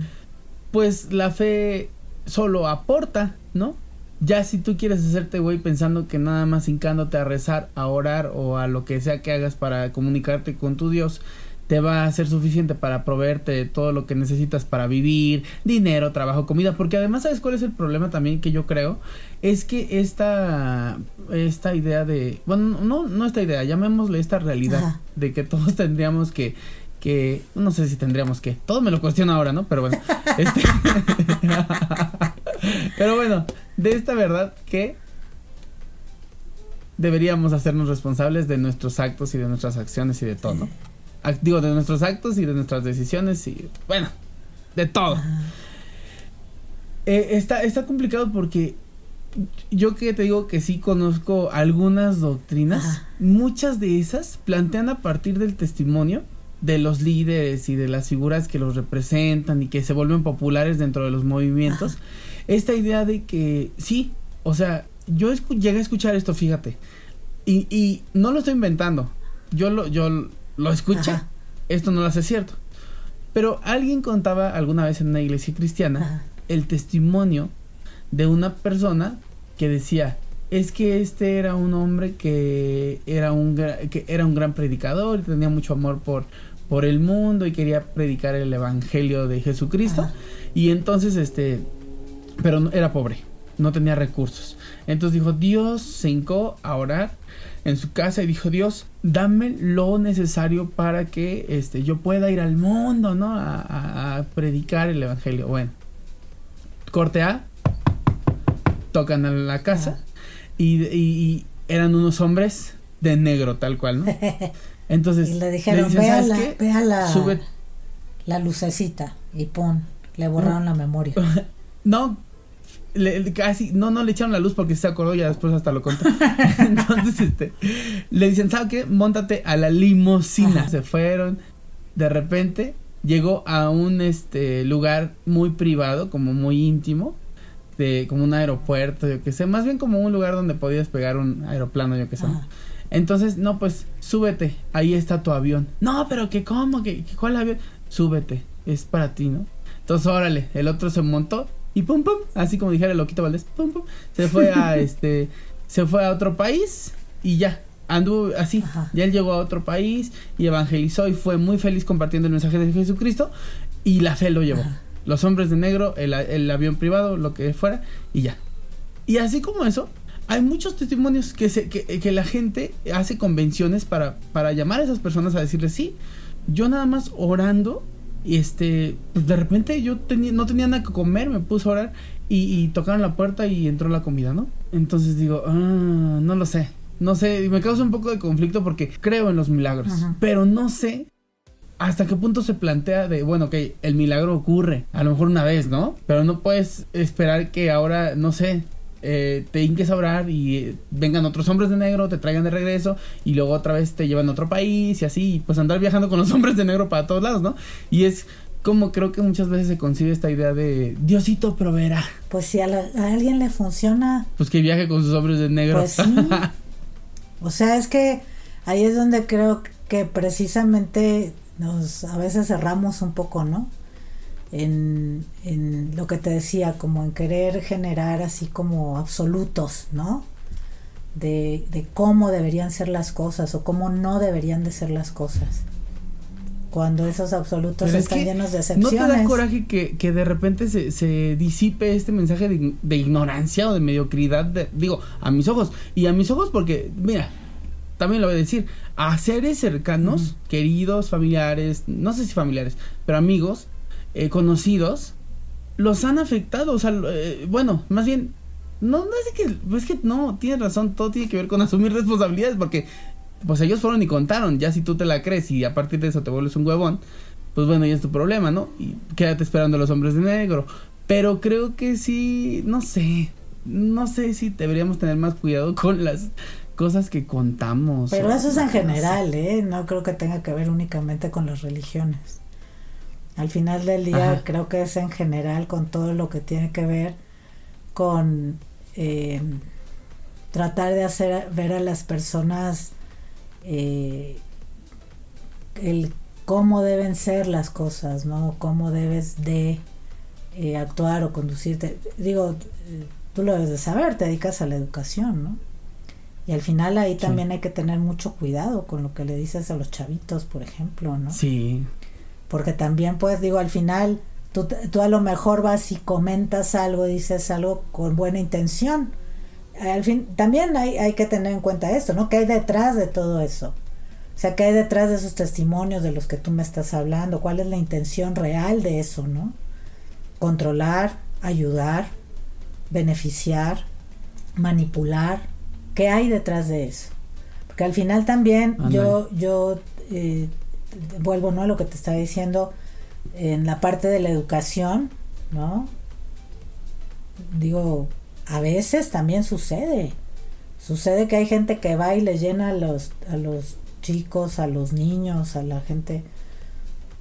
pues la fe solo aporta, ¿no? Ya si tú quieres hacerte güey pensando que nada más hincándote a rezar, a orar o a lo que sea que hagas para comunicarte con tu Dios, te va a ser suficiente para proveerte todo lo que necesitas para vivir, dinero, trabajo, comida, porque además sabes cuál es el problema también que yo creo, es que esta esta idea de, bueno, no no esta idea, llamémosle esta realidad Ajá. de que todos tendríamos que que no sé si tendríamos que, todo me lo cuestiono ahora, ¿no? Pero bueno, este Pero bueno, de esta verdad que deberíamos hacernos responsables de nuestros actos y de nuestras acciones y de todo, ¿no? Digo, de nuestros actos y de nuestras decisiones y, bueno, de todo. Eh, está, está complicado porque yo que te digo que sí conozco algunas doctrinas, Ajá. muchas de esas plantean a partir del testimonio de los líderes y de las figuras que los representan y que se vuelven populares dentro de los movimientos, esta idea de que sí, o sea, yo llegué a escuchar esto, fíjate, y, y no lo estoy inventando, yo lo, yo lo escuché, Ajá. esto no lo hace cierto, pero alguien contaba alguna vez en una iglesia cristiana Ajá. el testimonio de una persona que decía es que este era un hombre que era un que era un gran predicador tenía mucho amor por por el mundo y quería predicar el evangelio de Jesucristo. Ajá. Y entonces, este, pero era pobre, no tenía recursos. Entonces dijo, Dios se hincó a orar en su casa y dijo, Dios, dame lo necesario para que este, yo pueda ir al mundo, ¿no? A, a- a predicar el evangelio. Bueno, corte A, tocan a la casa y, y- y eran unos hombres de negro, tal cual, ¿no? Entonces, Y le dijeron, dicen, ve a "¿Sabes la, ve a la, Sube la lucecita y pon, le borraron la memoria. No, le, casi, no, no le echaron la luz porque se acordó ya después hasta lo contó. Entonces, este, le dicen, ¿sabes qué? Móntate a la limusina. Ajá. Se fueron, de repente, llegó a un, este, lugar muy privado, como muy íntimo, de, como un aeropuerto, yo que sé, más bien como un lugar donde podías pegar un aeroplano, yo que sé. Ajá. Entonces, no, pues, súbete, ahí está tu avión. No, pero que cómo, que cuál avión, súbete, es para ti, ¿no? Entonces, órale, el otro se montó y pum pum, así como dijera el loquito Valdés, pum pum, se fue a este, se fue a otro país y ya, anduvo así, Ajá. ya él llegó a otro país y evangelizó y fue muy feliz compartiendo el mensaje de Jesucristo y la fe lo llevó. Ajá. Los hombres de negro, el, el avión privado, lo que fuera y ya. Y así como eso, hay muchos testimonios que, se, que, que la gente hace convenciones para, para llamar a esas personas a decirles, sí, yo nada más orando, y este, pues de repente yo tenía, no tenía nada que comer, me puse a orar y, y tocaron la puerta y entró la comida, ¿no? Entonces digo, ah, no lo sé, no sé, y me causa un poco de conflicto porque creo en los milagros, Ajá. pero no sé hasta qué punto se plantea de, bueno, ok, el milagro ocurre, a lo mejor una vez, ¿no? Pero no puedes esperar que ahora, no sé, eh, te hinques a orar y eh, vengan otros hombres de negro, te traigan de regreso y luego otra vez te llevan a otro país y así, pues andar viajando con los hombres de negro para todos lados, ¿no? Y es como creo que muchas veces se concibe esta idea de Diosito proveerá, Pues si a, la- a alguien le funciona, pues que viaje con sus hombres de negro. Pues sí. O sea, es que ahí es donde creo que precisamente nos a veces cerramos un poco, ¿no? En, en lo que te decía, como en querer generar así como absolutos, ¿no? De, de cómo deberían ser las cosas o cómo no deberían de ser las cosas. Cuando esos absolutos Pero es están que llenos de ¿No excepciones. te da coraje que, que de repente se, se disipe este mensaje de, ign- de ignorancia o de mediocridad? de- digo, a mis ojos. Y a mis ojos porque, mira, también lo voy a decir, a seres cercanos, queridos, familiares, no sé si familiares, pero amigos, eh, conocidos, los han afectado. O sea, eh, bueno, más bien, no, no es que, es que no, tienes razón, todo tiene que ver con asumir responsabilidades porque, pues ellos fueron y contaron, ya si tú te la crees y a partir de eso te vuelves un huevón, pues bueno, ya es tu problema, ¿no? Y quédate esperando a los hombres de negro. Pero creo que sí, no sé, no sé si deberíamos tener más cuidado con las cosas que contamos. Pero eso es en general, ¿eh? No creo que tenga que ver únicamente con las religiones. Al final del día Ajá. creo que es en general con todo lo que tiene que ver con eh, tratar de hacer ver a las personas eh, el cómo deben ser las cosas, ¿no? Cómo debes de eh, actuar o conducirte. Digo, tú lo debes de saber, te dedicas a la educación, ¿no? Y al final ahí Sí. también hay que tener mucho cuidado con lo que le dices a los chavitos, por ejemplo, ¿no? Sí, Porque también, pues, digo, al final, tú, tú a lo mejor vas y comentas algo, dices algo con buena intención. Al fin, también hay, hay que tener en cuenta esto, ¿no? ¿Qué hay detrás de todo eso? O sea, ¿qué hay detrás de esos testimonios de los que tú me estás hablando? ¿Cuál es la intención real de eso, no? Controlar, ayudar, beneficiar, manipular. ¿Qué hay detrás de eso? Porque al final también yo, yo eh, vuelvo ¿no? a lo que te estaba diciendo en la parte de la educación, ¿no? Digo, a veces también sucede. Sucede que hay gente que va y le llena a los, a los chicos, a los niños, a la gente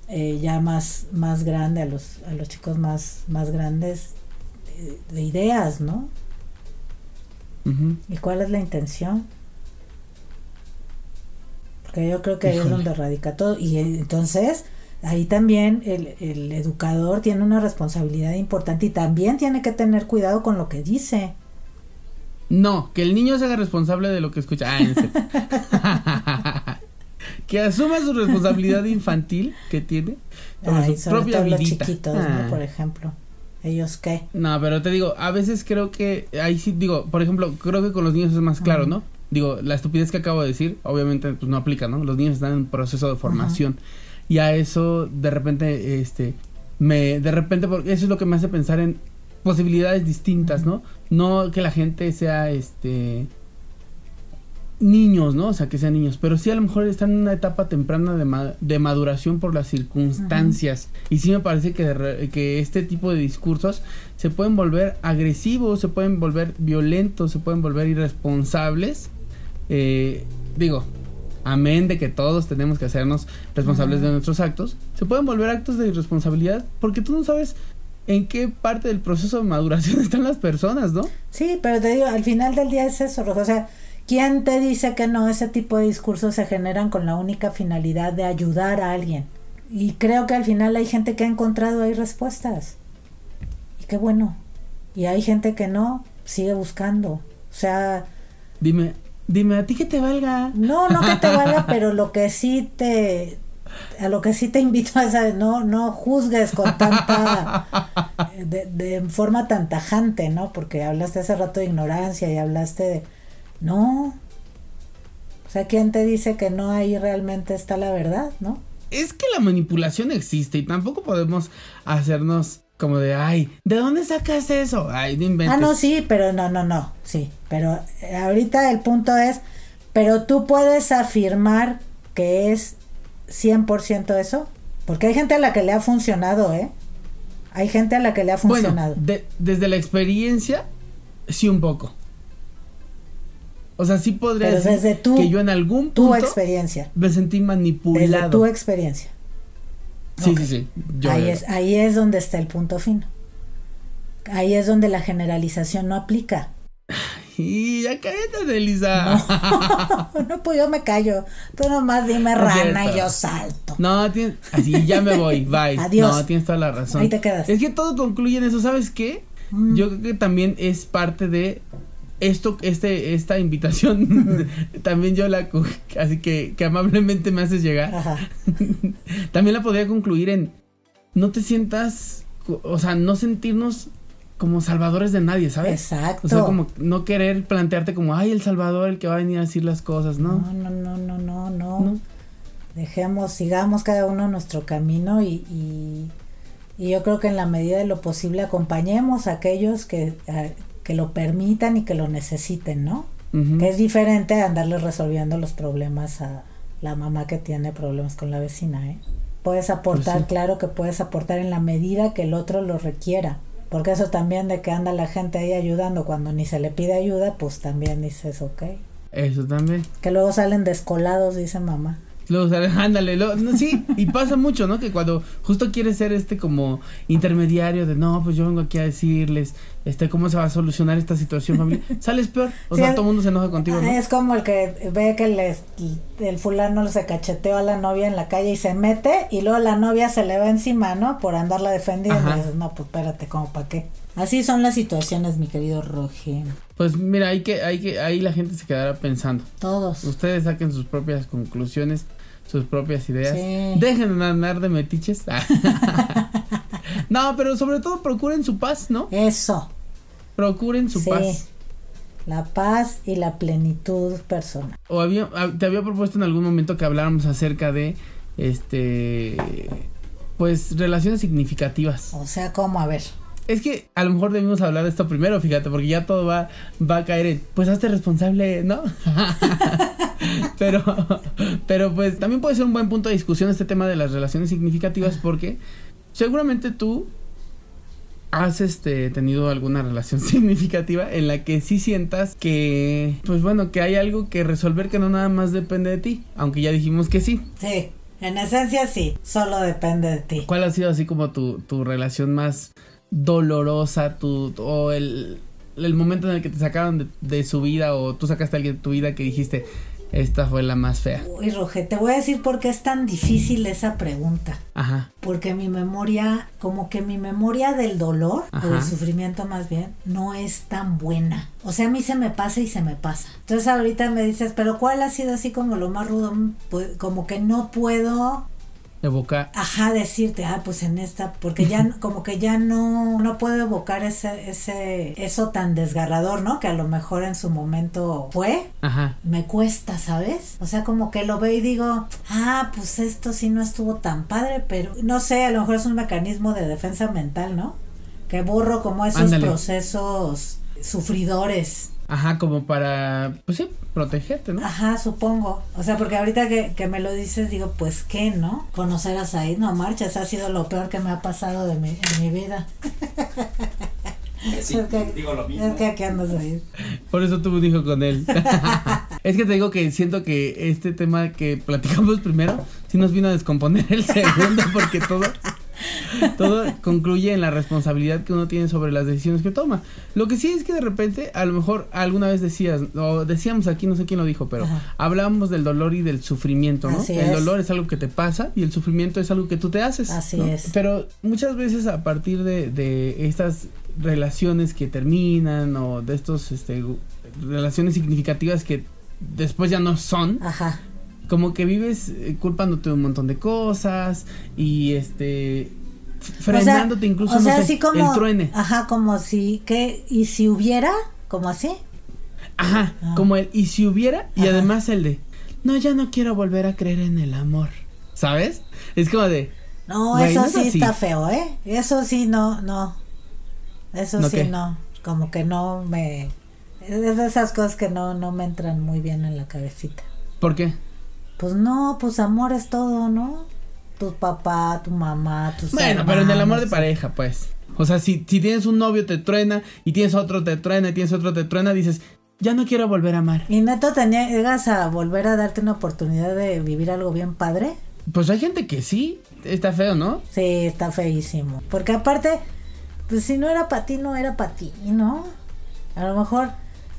eh, ya más, más grande, a los, a los chicos más, más grandes, de, de ideas, ¿no? ujú. ¿Y cuál es la intención? Porque yo creo que ahí es donde radica todo. Y eh, entonces, ahí también el, el educador tiene una responsabilidad importante y también tiene que tener cuidado con lo que dice. No, que el niño se haga responsable de lo que escucha. Ah, que asuma su responsabilidad infantil que tiene Ay, su propia los chiquitos, Ah. ¿no? Por ejemplo. ¿Ellos qué? No, pero te digo, a veces creo que ahí sí digo, por ejemplo, creo que con los niños es más claro. ¿no? Digo, la estupidez que acabo de decir, obviamente pues no aplica, ¿no? Los niños están en proceso de formación y a eso de repente este me de repente porque eso es lo que me hace pensar en posibilidades distintas, ¿no? No que la gente sea este niños, ¿no? O sea, que sean niños, pero sí a lo mejor están en una etapa temprana de, ma- de maduración por las circunstancias. Y sí me parece que, re- que este tipo de discursos se pueden volver agresivos, se pueden volver violentos, se pueden volver irresponsables. Eh, digo, amén de que todos tenemos que hacernos responsables de nuestros actos, se pueden volver actos de irresponsabilidad porque tú no sabes en qué parte del proceso de maduración están las personas, ¿no? Sí, pero te digo, al final del día es eso, Rosa. O sea, ¿quién te dice que no? Ese tipo de discursos se generan con la única finalidad de ayudar a alguien. Y creo que al final hay gente que ha encontrado ahí respuestas. Y qué bueno. Y hay gente que no, sigue buscando. O sea, Dime, dime, a ti que te valga. no, no que te valga, pero lo que sí te a lo que sí te invito es a no no juzgues con tanta de, de forma tan tajante, ¿no? Porque hablaste hace rato de ignorancia y hablaste de no. O sea, ¿quién te dice que no ahí realmente está la verdad, no? Es que la manipulación existe y tampoco podemos hacernos como de, ay, ¿de dónde sacas eso? Ay, no inventes. Ah, no, sí, pero no, no, no, sí. Pero eh, ahorita el punto es, pero tú puedes afirmar que es 100% eso. Porque hay gente a la que le ha funcionado, ¿eh? Hay gente a la que le ha Bueno, funcionado. de- desde la experiencia, sí un poco. O sea, sí podría Pero decir desde tu- que yo en algún tu punto experiencia. me sentí Desde manipulado. tu experiencia. Sí, sí, sí. Yo- ahí, es, ahí es donde está el punto fino. Ahí es donde la generalización no aplica. Y ya cállate, Elisa. no, pues yo me callo. Tú nomás dime rana y yo salto. No, tienes, así ya me voy, bye. Adiós. No, tienes toda la razón. Ahí te quedas. Es que todo concluye en eso, ¿sabes qué? Mm. Yo creo que también es parte de esto, este, esta invitación. también yo la, así que, que amablemente me haces llegar. También la podría concluir en no te sientas, o sea, no sentirnos como salvadores de nadie, ¿sabes? Exacto. O sea, como no querer plantearte como, ay, el salvador, el que va a venir a decir las cosas, ¿no? No, no, no, no, no, no. No. Dejemos, sigamos cada uno nuestro camino y, y, y yo creo que en la medida de lo posible acompañemos a aquellos que, a- que lo permitan y que lo necesiten, ¿no? Que es diferente a andarle resolviendo los problemas a la mamá que tiene problemas con la vecina, ¿eh? Puedes aportar, Pues sí. claro que puedes aportar en la medida que el otro lo requiera. Porque eso también de que anda la gente ahí ayudando cuando ni se le pide ayuda, pues también dices, ok. Eso también. Que luego salen descolados, dice mamá. Sea, ándale, luego- no, sí, y pasa mucho, ¿no? Que cuando justo quieres ser este como intermediario de, no, pues yo vengo aquí a decirles, este, cómo se va a solucionar esta situación familiar, sales peor, o Sí, sea, todo el mundo se enoja contigo, ¿no? Es como el que ve que les, el fulano se cacheteó a la novia en la calle y se mete y luego la novia se le va encima, ¿no? Por andarla defendiendo. Y dices, no, pues espérate, ¿cómo para qué? Así son las situaciones, mi querido Roger. Pues mira, hay que, hay que, ahí la gente se quedará pensando. Todos. Ustedes saquen sus propias conclusiones, sus propias ideas. Sí. Dejen de andar de metiches. no, pero sobre todo procuren su paz, ¿no? Eso. Procuren su sí. paz. La paz y la plenitud personal. O había, ah, te había propuesto en algún momento que habláramos acerca de, este, pues relaciones significativas. O sea, ¿cómo? A ver. Es que a lo mejor debimos hablar de esto primero, fíjate, porque ya todo va, va a caer en, pues hazte responsable, ¿no? pero, pero pues también puede ser un buen punto de discusión este tema de las relaciones significativas porque seguramente tú has este tenido alguna relación significativa en la que sí sientas que, pues bueno, que hay algo que resolver que no nada más depende de ti, aunque ya dijimos que sí. Sí. En esencia sí. Solo depende de ti. ¿Cuál ha sido así como tu, tu relación más dolorosa, tu, o el, el momento en el que te sacaron de, de su vida o tú sacaste a alguien de tu vida que dijiste, esta fue la más fea. Uy, Roge, te voy a decir por qué es tan difícil esa pregunta. Ajá. Porque mi memoria, como que mi memoria del dolor, o del sufrimiento más bien, no es tan buena. O sea, a mí se me pasa y se me pasa. Entonces ahorita me dices, pero ¿cuál ha sido así como lo más rudo? Pues, como que no puedo Evoca. ajá, decirte, ah, pues en esta, porque ya como que ya no, no puedo evocar ese, ese, eso tan desgarrador, ¿no? Que a lo mejor en su momento fue. Ajá. Me cuesta, ¿sabes? O sea, como que lo veo y digo, ah, pues esto sí no estuvo tan padre, pero no sé, a lo mejor es un mecanismo de defensa mental, ¿no? Que borro como esos Ándale. procesos sufridores. Ajá, como para, pues sí, protegerte, ¿no? Ajá, supongo. O sea, porque ahorita que, que me lo dices, digo, pues qué, ¿no? Conocer a Said, no marchas, ha sido lo peor que me ha pasado de mi, en mi vida. Sí, Es que- digo lo mismo. Es que aquí ando Said. Por eso tuve un hijo con él. es que te digo que siento que este tema que platicamos primero, sí nos vino a descomponer el segundo, porque todo, todo concluye en la responsabilidad que uno tiene sobre las decisiones que toma. Lo que sí es que de repente, a lo mejor alguna vez decías, o decíamos aquí, no sé quién lo dijo, pero Ajá. hablábamos del dolor y del sufrimiento, ¿no? Así el es. dolor es algo que te pasa y el sufrimiento es algo que tú te haces. Así ¿no? es. Pero muchas veces a partir de, de estas relaciones que terminan o de estos este relaciones significativas que después ya no son, Ajá. Como que vives eh, culpándote de un montón de cosas y este f- O sea, frenándote incluso o sea, no sé, así como, el truene. Ajá, como si, ¿qué? ¿Y si hubiera? ¿Como así? Ajá, Ah. como el y si hubiera y Ajá. además el de no, ya no quiero volver a creer en el amor. ¿Sabes? Es como de No, eso no sí está feo, ¿eh? Eso sí, no, no. Eso ¿No sí, qué? no. Como que no me... Es de esas cosas que no, no me entran muy bien en la cabecita. ¿por qué? Pues no, pues amor es todo, ¿no? Tu papá, tu mamá, tus Bueno, pero en el amor de hermanos. pareja, pues. O sea, si, si tienes un novio te truena y tienes otro te truena y tienes otro te truena, dices, ya no quiero volver a amar. ¿Y neto tenía, llegas a volver a darte una oportunidad de vivir algo bien padre? Pues hay gente que sí, está feo, ¿no? Sí, está feísimo. Porque aparte, pues si no era para ti, no era para ti, ¿no? A lo mejor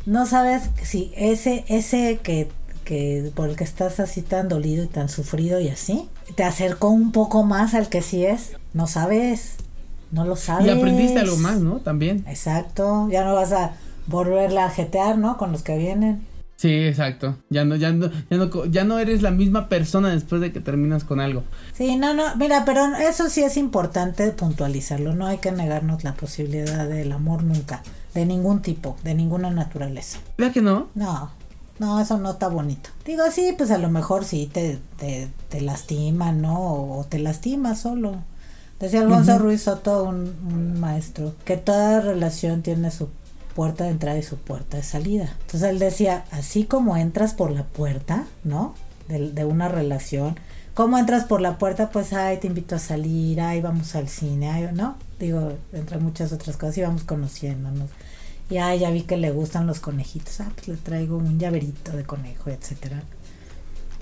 no sabes si ese, ese que, que por el que estás así tan dolido y tan sufrido y así, te acercó un poco más al que sí es. No sabes, no lo sabes. Y aprendiste algo más, ¿no? También. Exacto, ya no vas a volverla a jetear, ¿no? Con los que vienen. Sí, exacto. Ya no, ya no, ya no, ya no eres la misma persona después de que terminas con algo. Sí, no, no, mira, pero eso sí es importante puntualizarlo, no hay que negarnos la posibilidad del amor nunca, de ningún tipo, de ninguna naturaleza. ¿Verdad que no? No, no, eso no está bonito. Digo, sí, pues a lo mejor sí te, te, te lastima, ¿no? O, o te lastima solo. Decía Alfonso Ruiz Soto, un, un maestro, que toda relación tiene su puerta de entrada y su puerta de salida. Entonces él decía, así como entras por la puerta, ¿no? De, de una relación, ¿cómo entras por la puerta? Pues, ay, te invito a salir, ay, vamos al cine, ay, ¿no? Digo, entre muchas otras cosas, y vamos conociéndonos. Y ay, ya vi que le gustan los conejitos, ah, pues le traigo un llaverito de conejo, etcétera.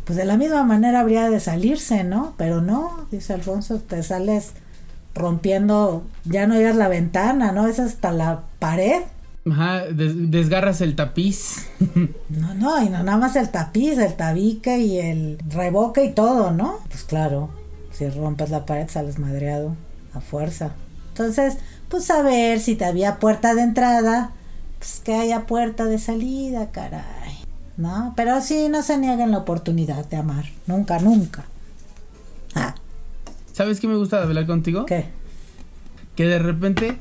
Pues de la misma manera habría de salirse, ¿no? Pero no, dice Alfonso, te sales rompiendo, ya no llegas la ventana, ¿no? Es hasta la pared. Ajá, des- desgarras el tapiz. No, no, y no nada más el tapiz, el tabique y el reboque y todo, ¿no? Pues claro, si rompes la pared sales madreado a fuerza. Entonces, pues a ver si te había puerta de entrada, pues que haya puerta de salida, caray. ¿No? Pero sí, no se nieguen la oportunidad de amar. Nunca, nunca. Ah, ¿Sabes qué me gusta de hablar contigo? ¿qué? Que de repente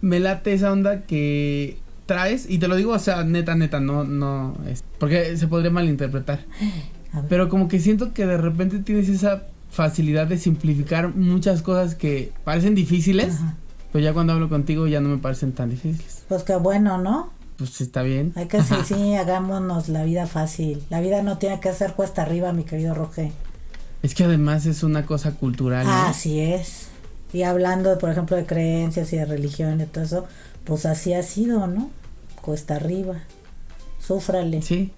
me late esa onda que traes, y te lo digo, o sea, neta, neta, no, no, es, porque se podría malinterpretar. Pero como que siento que de repente tienes esa facilidad de simplificar muchas cosas que parecen difíciles, Ajá. Pero ya cuando hablo contigo ya no me parecen tan difíciles. Pues qué bueno, ¿no? Pues está bien. Hay que sí, sí, hagámonos la vida fácil. La vida no tiene que ser cuesta arriba, mi querido Roge. Es que además es una cosa cultural. ¿no? Así es. Y hablando, por ejemplo, de creencias y de religión y todo eso, pues así ha sido, ¿no? Cuesta arriba. Súfrale. Sí.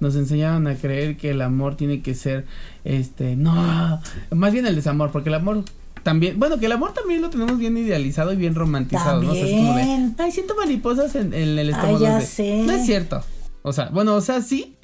Nos enseñaron a creer que el amor tiene que ser, este, no, más bien el desamor, porque el amor también, bueno, que el amor también lo tenemos bien idealizado y bien romantizado, ¿no? O sea, es como de, ay, siento mariposas en, en el estómago. ya de- sé. No es cierto. O sea, bueno, o sea, sí,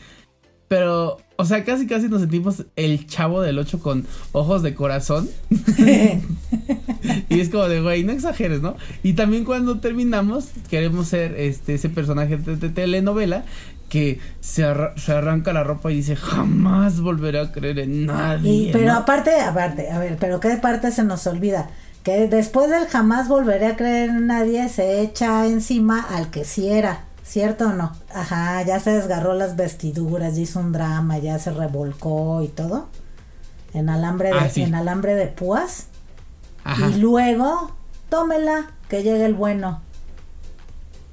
Pero, o sea, casi casi nos sentimos el chavo del 8 con ojos de corazón. y es como de, güey, no exageres, ¿no? Y también cuando terminamos, queremos ser este ese personaje de, de telenovela que se, arra- se arranca la ropa y dice, jamás volveré a creer en nadie. Y, pero ¿no? aparte, aparte, a ver, pero qué parte se nos olvida. Que después del jamás volveré a creer en nadie, se echa encima al que sí era, ¿cierto o no? Ajá, ya se desgarró las vestiduras, ya hizo un drama, ya se revolcó y todo. En alambre de, Ah, sí. en alambre de púas. Ajá, Y luego, tómela, que llegue el bueno.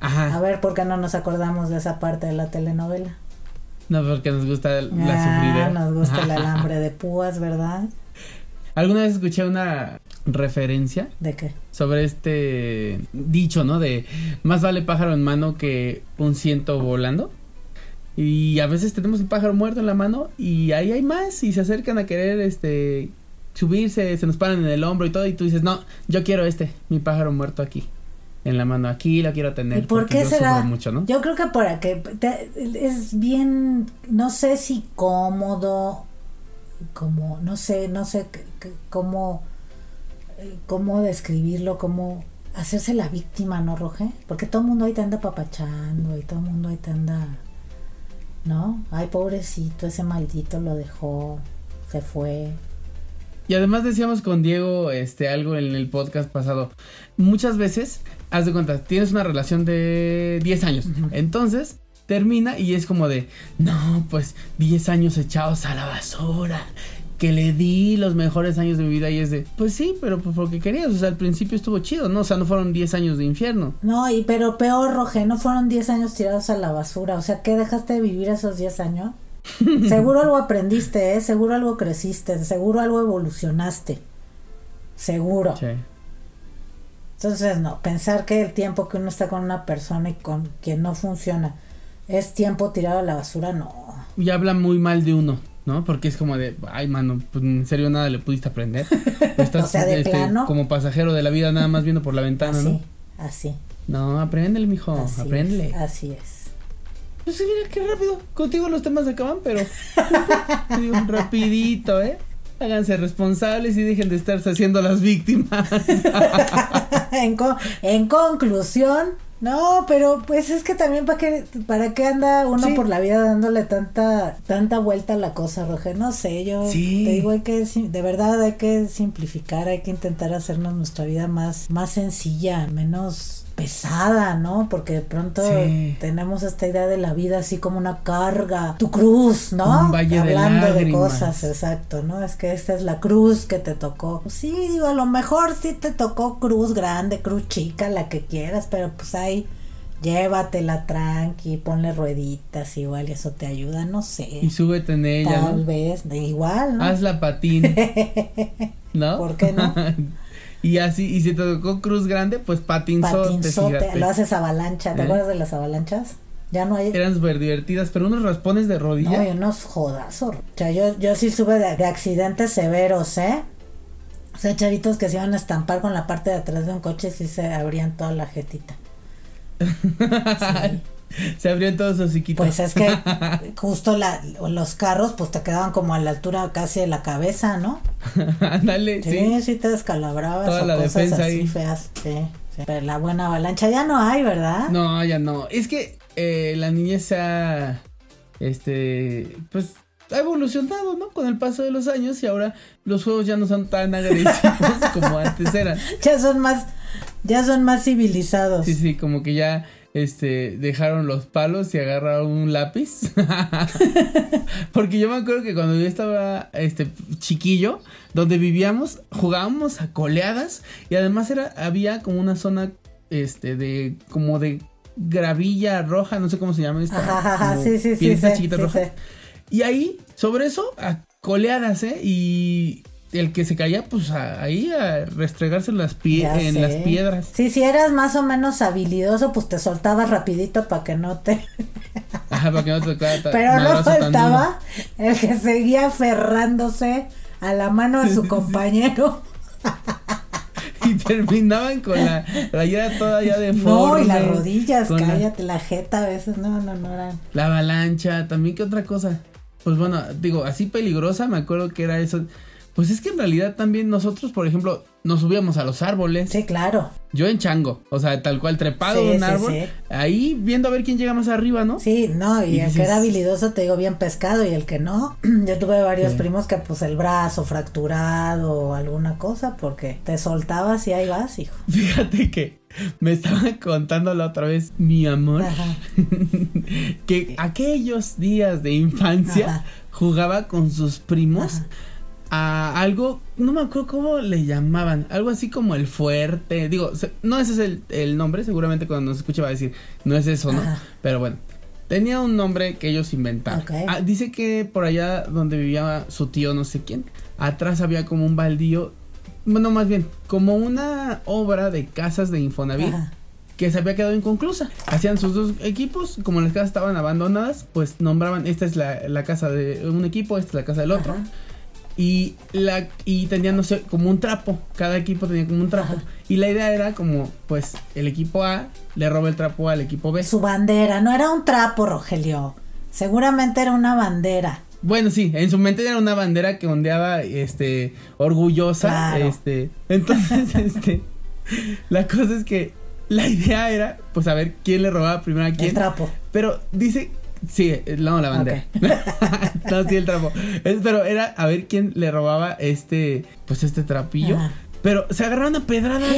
A ver, ¿por qué no nos acordamos de esa parte de la telenovela? No, porque nos gusta la Ah, sufridera. nos gusta el alambre de púas, ¿verdad? Alguna vez escuché una referencia ¿De qué? sobre este dicho, ¿no? De más vale pájaro en mano que un ciento volando. Y a veces tenemos un pájaro muerto en la mano y ahí hay más y se acercan a querer este subirse, se nos paran en el hombro y todo y tú dices, "No, yo quiero este, mi pájaro muerto aquí." En la mano, aquí lo quiero tener. ¿Y por porque qué yo será? mucho, ¿no? Yo creo que por que te- es bien, no sé si cómodo, como, no sé, no sé cómo, eh, cómo describirlo, cómo hacerse la víctima, ¿no, Roge? Porque todo el mundo ahí te anda papachando y todo el mundo ahí te anda, ¿no? Ay, pobrecito, ese maldito lo dejó, se fue. Y además decíamos con Diego este algo en el podcast pasado. Muchas veces, haz de cuenta, tienes una relación de 10 años. Entonces, termina y es como de, no, pues 10 años echados a la basura. Que le di los mejores años de mi vida y es de, pues sí, pero pues porque querías, o sea, al principio estuvo chido, ¿no? O sea, no fueron 10 años de infierno. No, y pero peor, Roge, no fueron 10 años tirados a la basura. O sea, ¿qué dejaste de vivir esos 10 años? seguro algo aprendiste, ¿eh? Seguro algo creciste, seguro algo evolucionaste. Seguro. Sí. Entonces, no, pensar que el tiempo que uno está con una persona y con quien no funciona es tiempo tirado a la basura, no. Y habla muy mal de uno, ¿no? Porque es como de, ay, mano, pues en serio nada le pudiste aprender. Estás O sea, de este, plano. como pasajero de la vida nada más viendo por la ventana, Así, ¿no? así. No, apréndele, mijo, así apréndele. Es, así es. Pues mira qué rápido. Contigo los temas acaban, pero. Rapidito, ¿eh? Háganse responsables y dejen de estarse haciendo las víctimas. en, co- en conclusión, no, pero pues es que también para qué, para qué anda uno Sí. por la vida dándole tanta, tanta vuelta a la cosa, Roger. No sé, yo Sí. te digo, hay que, de verdad hay que simplificar, hay que intentar hacernos nuestra vida más, más sencilla, menos pesada, ¿no? Porque de pronto Sí. tenemos esta idea de la vida así como una carga, tu cruz, ¿no? Un valle de Hablando de, cosas, exacto, ¿no? Es que esta es la cruz que te tocó. Sí, digo, a lo mejor sí te tocó cruz grande, cruz chica, la que quieras, pero pues ahí llévatela tranqui, ponle rueditas igual y eso te ayuda, no sé. y súbete en ella, Tal ¿no? vez, de igual, ¿no? Hazla patín. ¿No? ¿Por qué no? y así, y si te tocó cruz grande, pues patinzote, Patinzote, lo haces avalancha, ¿te ¿Eh? acuerdas de las avalanchas? Ya no hay... Eran súper divertidas, pero unos raspones de rodilla. No, y unos jodazos. O sea, yo, yo sí sube de, de accidentes severos, ¿eh? O sea, chavitos que se iban a estampar con la parte de atrás de un coche y sí se abrían toda la jetita. Se abrieron todos los hociquitos. Pues es que justo la, los carros pues te quedaban como a la altura casi de la cabeza, ¿no? Ándale, Sí, sí. sí, te descalabrabas Toda o la cosas defensa así ahí. feas. Sí, sí. Pero la buena avalancha ya no hay, ¿verdad? No, ya no. Es que eh, la niñez se ha, este, pues, ha evolucionado, ¿no? Con el paso de los años y ahora los juegos ya no son tan agresivos como antes eran. Ya son más, ya son más civilizados. Sí, sí, como que ya, este, dejaron los palos y agarraron un lápiz. Porque yo me acuerdo que cuando yo estaba, este, chiquillo, donde vivíamos, jugábamos a coleadas y además era, había como una zona, este, de, como de gravilla roja, no sé cómo se llama esta. Ajá, ajá, sí, sí, sí, sí, rojas. sí. Y ahí, sobre eso, a coleadas, ¿eh? Y el que se caía, pues a- ahí a restregarse las pie en las piedras. Sí, si eras más o menos habilidoso, pues te soltabas rapidito para que no te... Ajá, para que no te Pero no faltaba el que seguía aferrándose a la mano de su compañero. Y terminaban con la playera toda ya de No, y las rodillas, con la- cállate, la jeta a veces, no, no, no eran. La avalancha, también, ¿qué otra cosa? pues bueno, digo, así peligrosa, me acuerdo que era eso. Pues es que en realidad también nosotros, por ejemplo, nos subíamos a los árboles. Sí, claro. Yo en chango, o sea, tal cual trepado Sí, en un sí, árbol, sí. ahí viendo a ver quién llega más arriba, ¿no? Sí, no, y, Y el que era habilidoso, te digo, bien pescado, y el que no, yo tuve varios primos que pues el brazo fracturado o alguna cosa, porque te soltabas y ahí vas, hijo. Fíjate que me estaba contando la otra vez mi amor Ajá. que aquellos días de infancia Ajá. jugaba con sus primos Ajá. A algo, no me acuerdo cómo le llamaban, algo así como el fuerte, digo, no ese es el, el nombre, seguramente cuando nos escuche va a decir, no es eso, ¿no? Ajá. Pero bueno, tenía un nombre que ellos inventaron. Ah, dice que por allá donde vivía su tío, no sé quién, atrás había como un baldío, bueno, más bien, como una obra de casas de Infonavit Ajá. que se había quedado inconclusa. Hacían sus dos equipos, como las casas estaban abandonadas, pues nombraban, esta es la, la casa de un equipo, esta es la casa del otro. Ajá. Y la y tenían, no sé, como un trapo. Cada equipo tenía como un trapo. Ajá. Y la idea era como, pues, el equipo A le roba el trapo al equipo B. Su bandera, no era un trapo, Rogelio. Seguramente era una bandera. Bueno, sí, en su mente era una bandera que ondeaba, este, orgullosa, Claro. este, entonces, este, la cosa es que la idea era, pues, a ver quién le robaba primero a quién. El trapo. Pero dice, sí, no, la bandera. no, sí, el trapo. Pero era a ver quién le robaba este, pues, este trapillo. Ajá. Pero se agarraron a pedradas.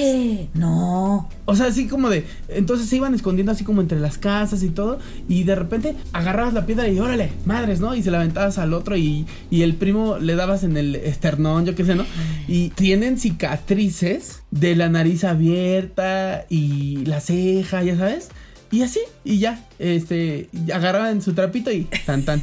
No. O sea, así como de. Entonces se iban escondiendo así como entre las casas y todo. Y de repente agarrabas la piedra y órale, madres, ¿no? Y se la aventabas al otro y, y el primo le dabas en el esternón, yo qué sé, ¿no? Y tienen cicatrices de la nariz abierta y la ceja, ya sabes. Y así, y ya, este, agarraban su trapito y tan tan.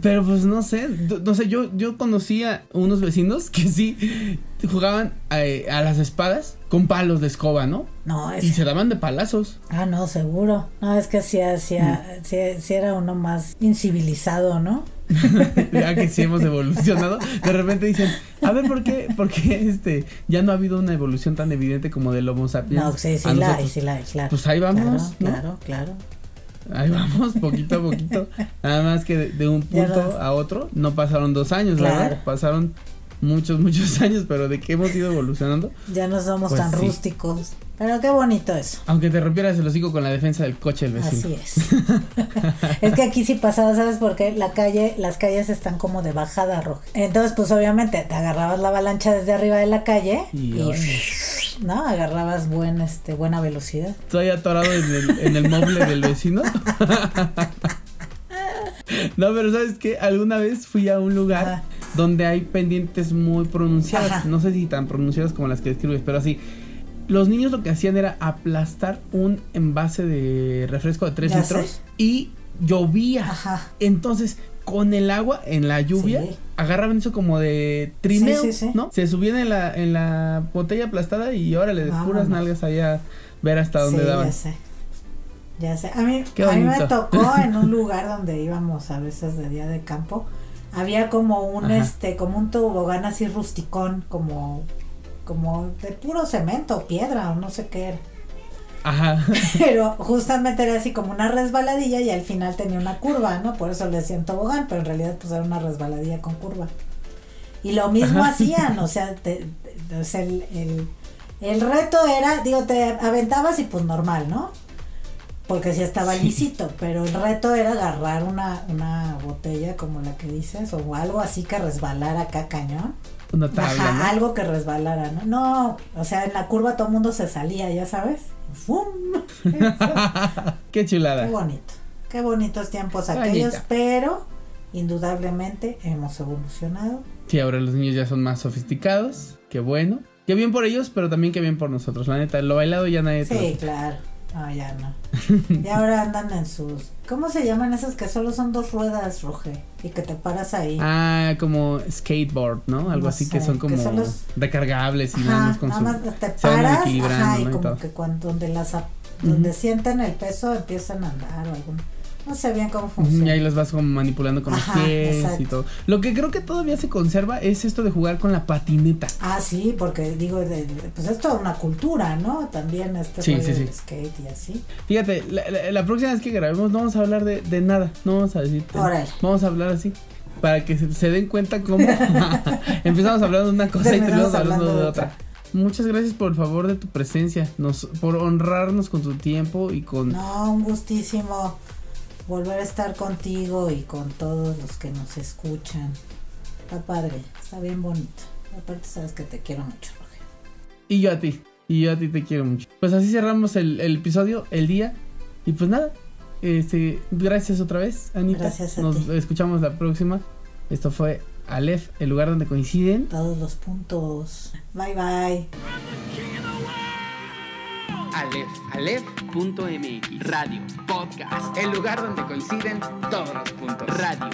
Pero pues no sé, no sé, yo, yo conocí a unos vecinos que sí jugaban eh, a, las espadas con palos de escoba, ¿no? No, Y es. se daban de palazos. Ah, no, seguro. No, es que sí, sí, Mm. sí, sí era uno más incivilizado, ¿no? ya que sí hemos evolucionado, de repente dicen, a ver, ¿por qué, por qué este, ya no ha habido una evolución tan evidente como del Homo sapiens? No, sí, sí la hay, sí la hay, claro. Pues ahí vamos, Claro, ¿no? claro, claro. Ahí vamos, poquito a poquito. Nada más que de, de un punto a otro no pasaron dos años, Claro. ¿verdad? Pasaron muchos, muchos años, pero de que hemos ido evolucionando. Ya no somos Pues tan sí. rústicos. Pero qué bonito eso. Aunque te rompieras el hocico con la defensa del coche del vecino. Así es. es que aquí sí pasaba, ¿sabes por qué? La calle, las calles están como de bajada roja. Entonces, pues obviamente te agarrabas la avalancha desde arriba de la calle Y, no, agarrabas buen este buena velocidad. Estoy atorado en el, en el mueble del vecino. no, pero ¿sabes qué? Alguna vez fui a un lugar Ajá. donde hay pendientes muy pronunciadas. Ajá. No sé si tan pronunciadas como las que describes, pero así. Los niños lo que hacían era aplastar un envase de refresco de 3 Ya litros sé. y llovía. Ajá. Entonces, con el agua en la lluvia, Sí. agarraban eso como de trineo, Sí, sí, sí. ¿no? Se subían en la, en la botella aplastada y órale, de puras nalgas allá ver hasta dónde sí, daban. ya sé. Ya sé. A mí, a mí me tocó en un lugar donde íbamos a veces de día de campo. Había como un Ajá. este, como un tobogán así rusticón, como, como de puro cemento, piedra o no sé qué era. Ajá. Pero justamente era así como una resbaladilla y al final tenía una curva, ¿no? Por eso le decían tobogán, pero en realidad pues era una resbaladilla con curva. Y lo mismo Ajá. hacían, o sea, te- te- o sea, el, el, el reto era, digo, te aventabas y pues normal, ¿no? Porque sí estaba Sí. lisito, pero el reto era agarrar una, una botella como la que dices, o algo así que resbalara acá cañón. Una tabla, Ajá, ¿no? algo que resbalara, ¿no? No, o sea, en la curva todo el mundo se salía, ya sabes. ¡Fum! Qué chulada. Qué bonito. Qué bonitos tiempos aquellos, pero indudablemente hemos evolucionado. Sí, ahora los niños ya son más sofisticados. Qué bueno. Qué bien por ellos, pero también qué bien por nosotros. La neta, lo bailado ya nadie Sí, claro. No, ya no. Y ahora andan en sus. ¿Cómo se llaman esos que solo son dos ruedas, Roge? Y que te paras ahí. Ah, como skateboard, ¿no? Algo No así que son que como son los- recargables y Ajá, nada más con nada su... más te se van paras ajá, y ¿no? Como que cuando donde las donde sienten el peso empiezan a andar o algún No sé bien cómo funciona. Y ahí los vas como manipulando con Ajá, los pies exacto. y todo. Lo que creo que todavía se conserva es esto de jugar con la patineta. Ah, sí, porque digo, de- pues es toda una cultura, ¿no? También este Sí, sí, sí. skate y así. Fíjate, la, la- la próxima vez que grabemos no vamos a hablar de, de nada, no vamos a decir. Órale. Vamos a hablar así. Para que se, se den cuenta cómo empezamos hablando de una cosa y Terminamos hablando hablando de de otra. otra. Muchas gracias por el favor de tu presencia, nos, por honrarnos con tu tiempo y con... No, un gustísimo volver a estar contigo y con todos los que nos escuchan. Está padre, está bien bonito. Aparte sabes que te quiero mucho, Roger. Y yo a ti, y yo a ti te quiero mucho. Pues así cerramos el, el episodio, el día. Y pues nada, este, gracias otra vez, Anita. Gracias a Nos ti. escuchamos la próxima. Esto fue Aleph, el lugar donde coinciden. Todos los puntos. Bye bye. Aleph, Aleph, Punto MX. Radio. Podcast. el lugar donde coinciden todos los puntos. Radio.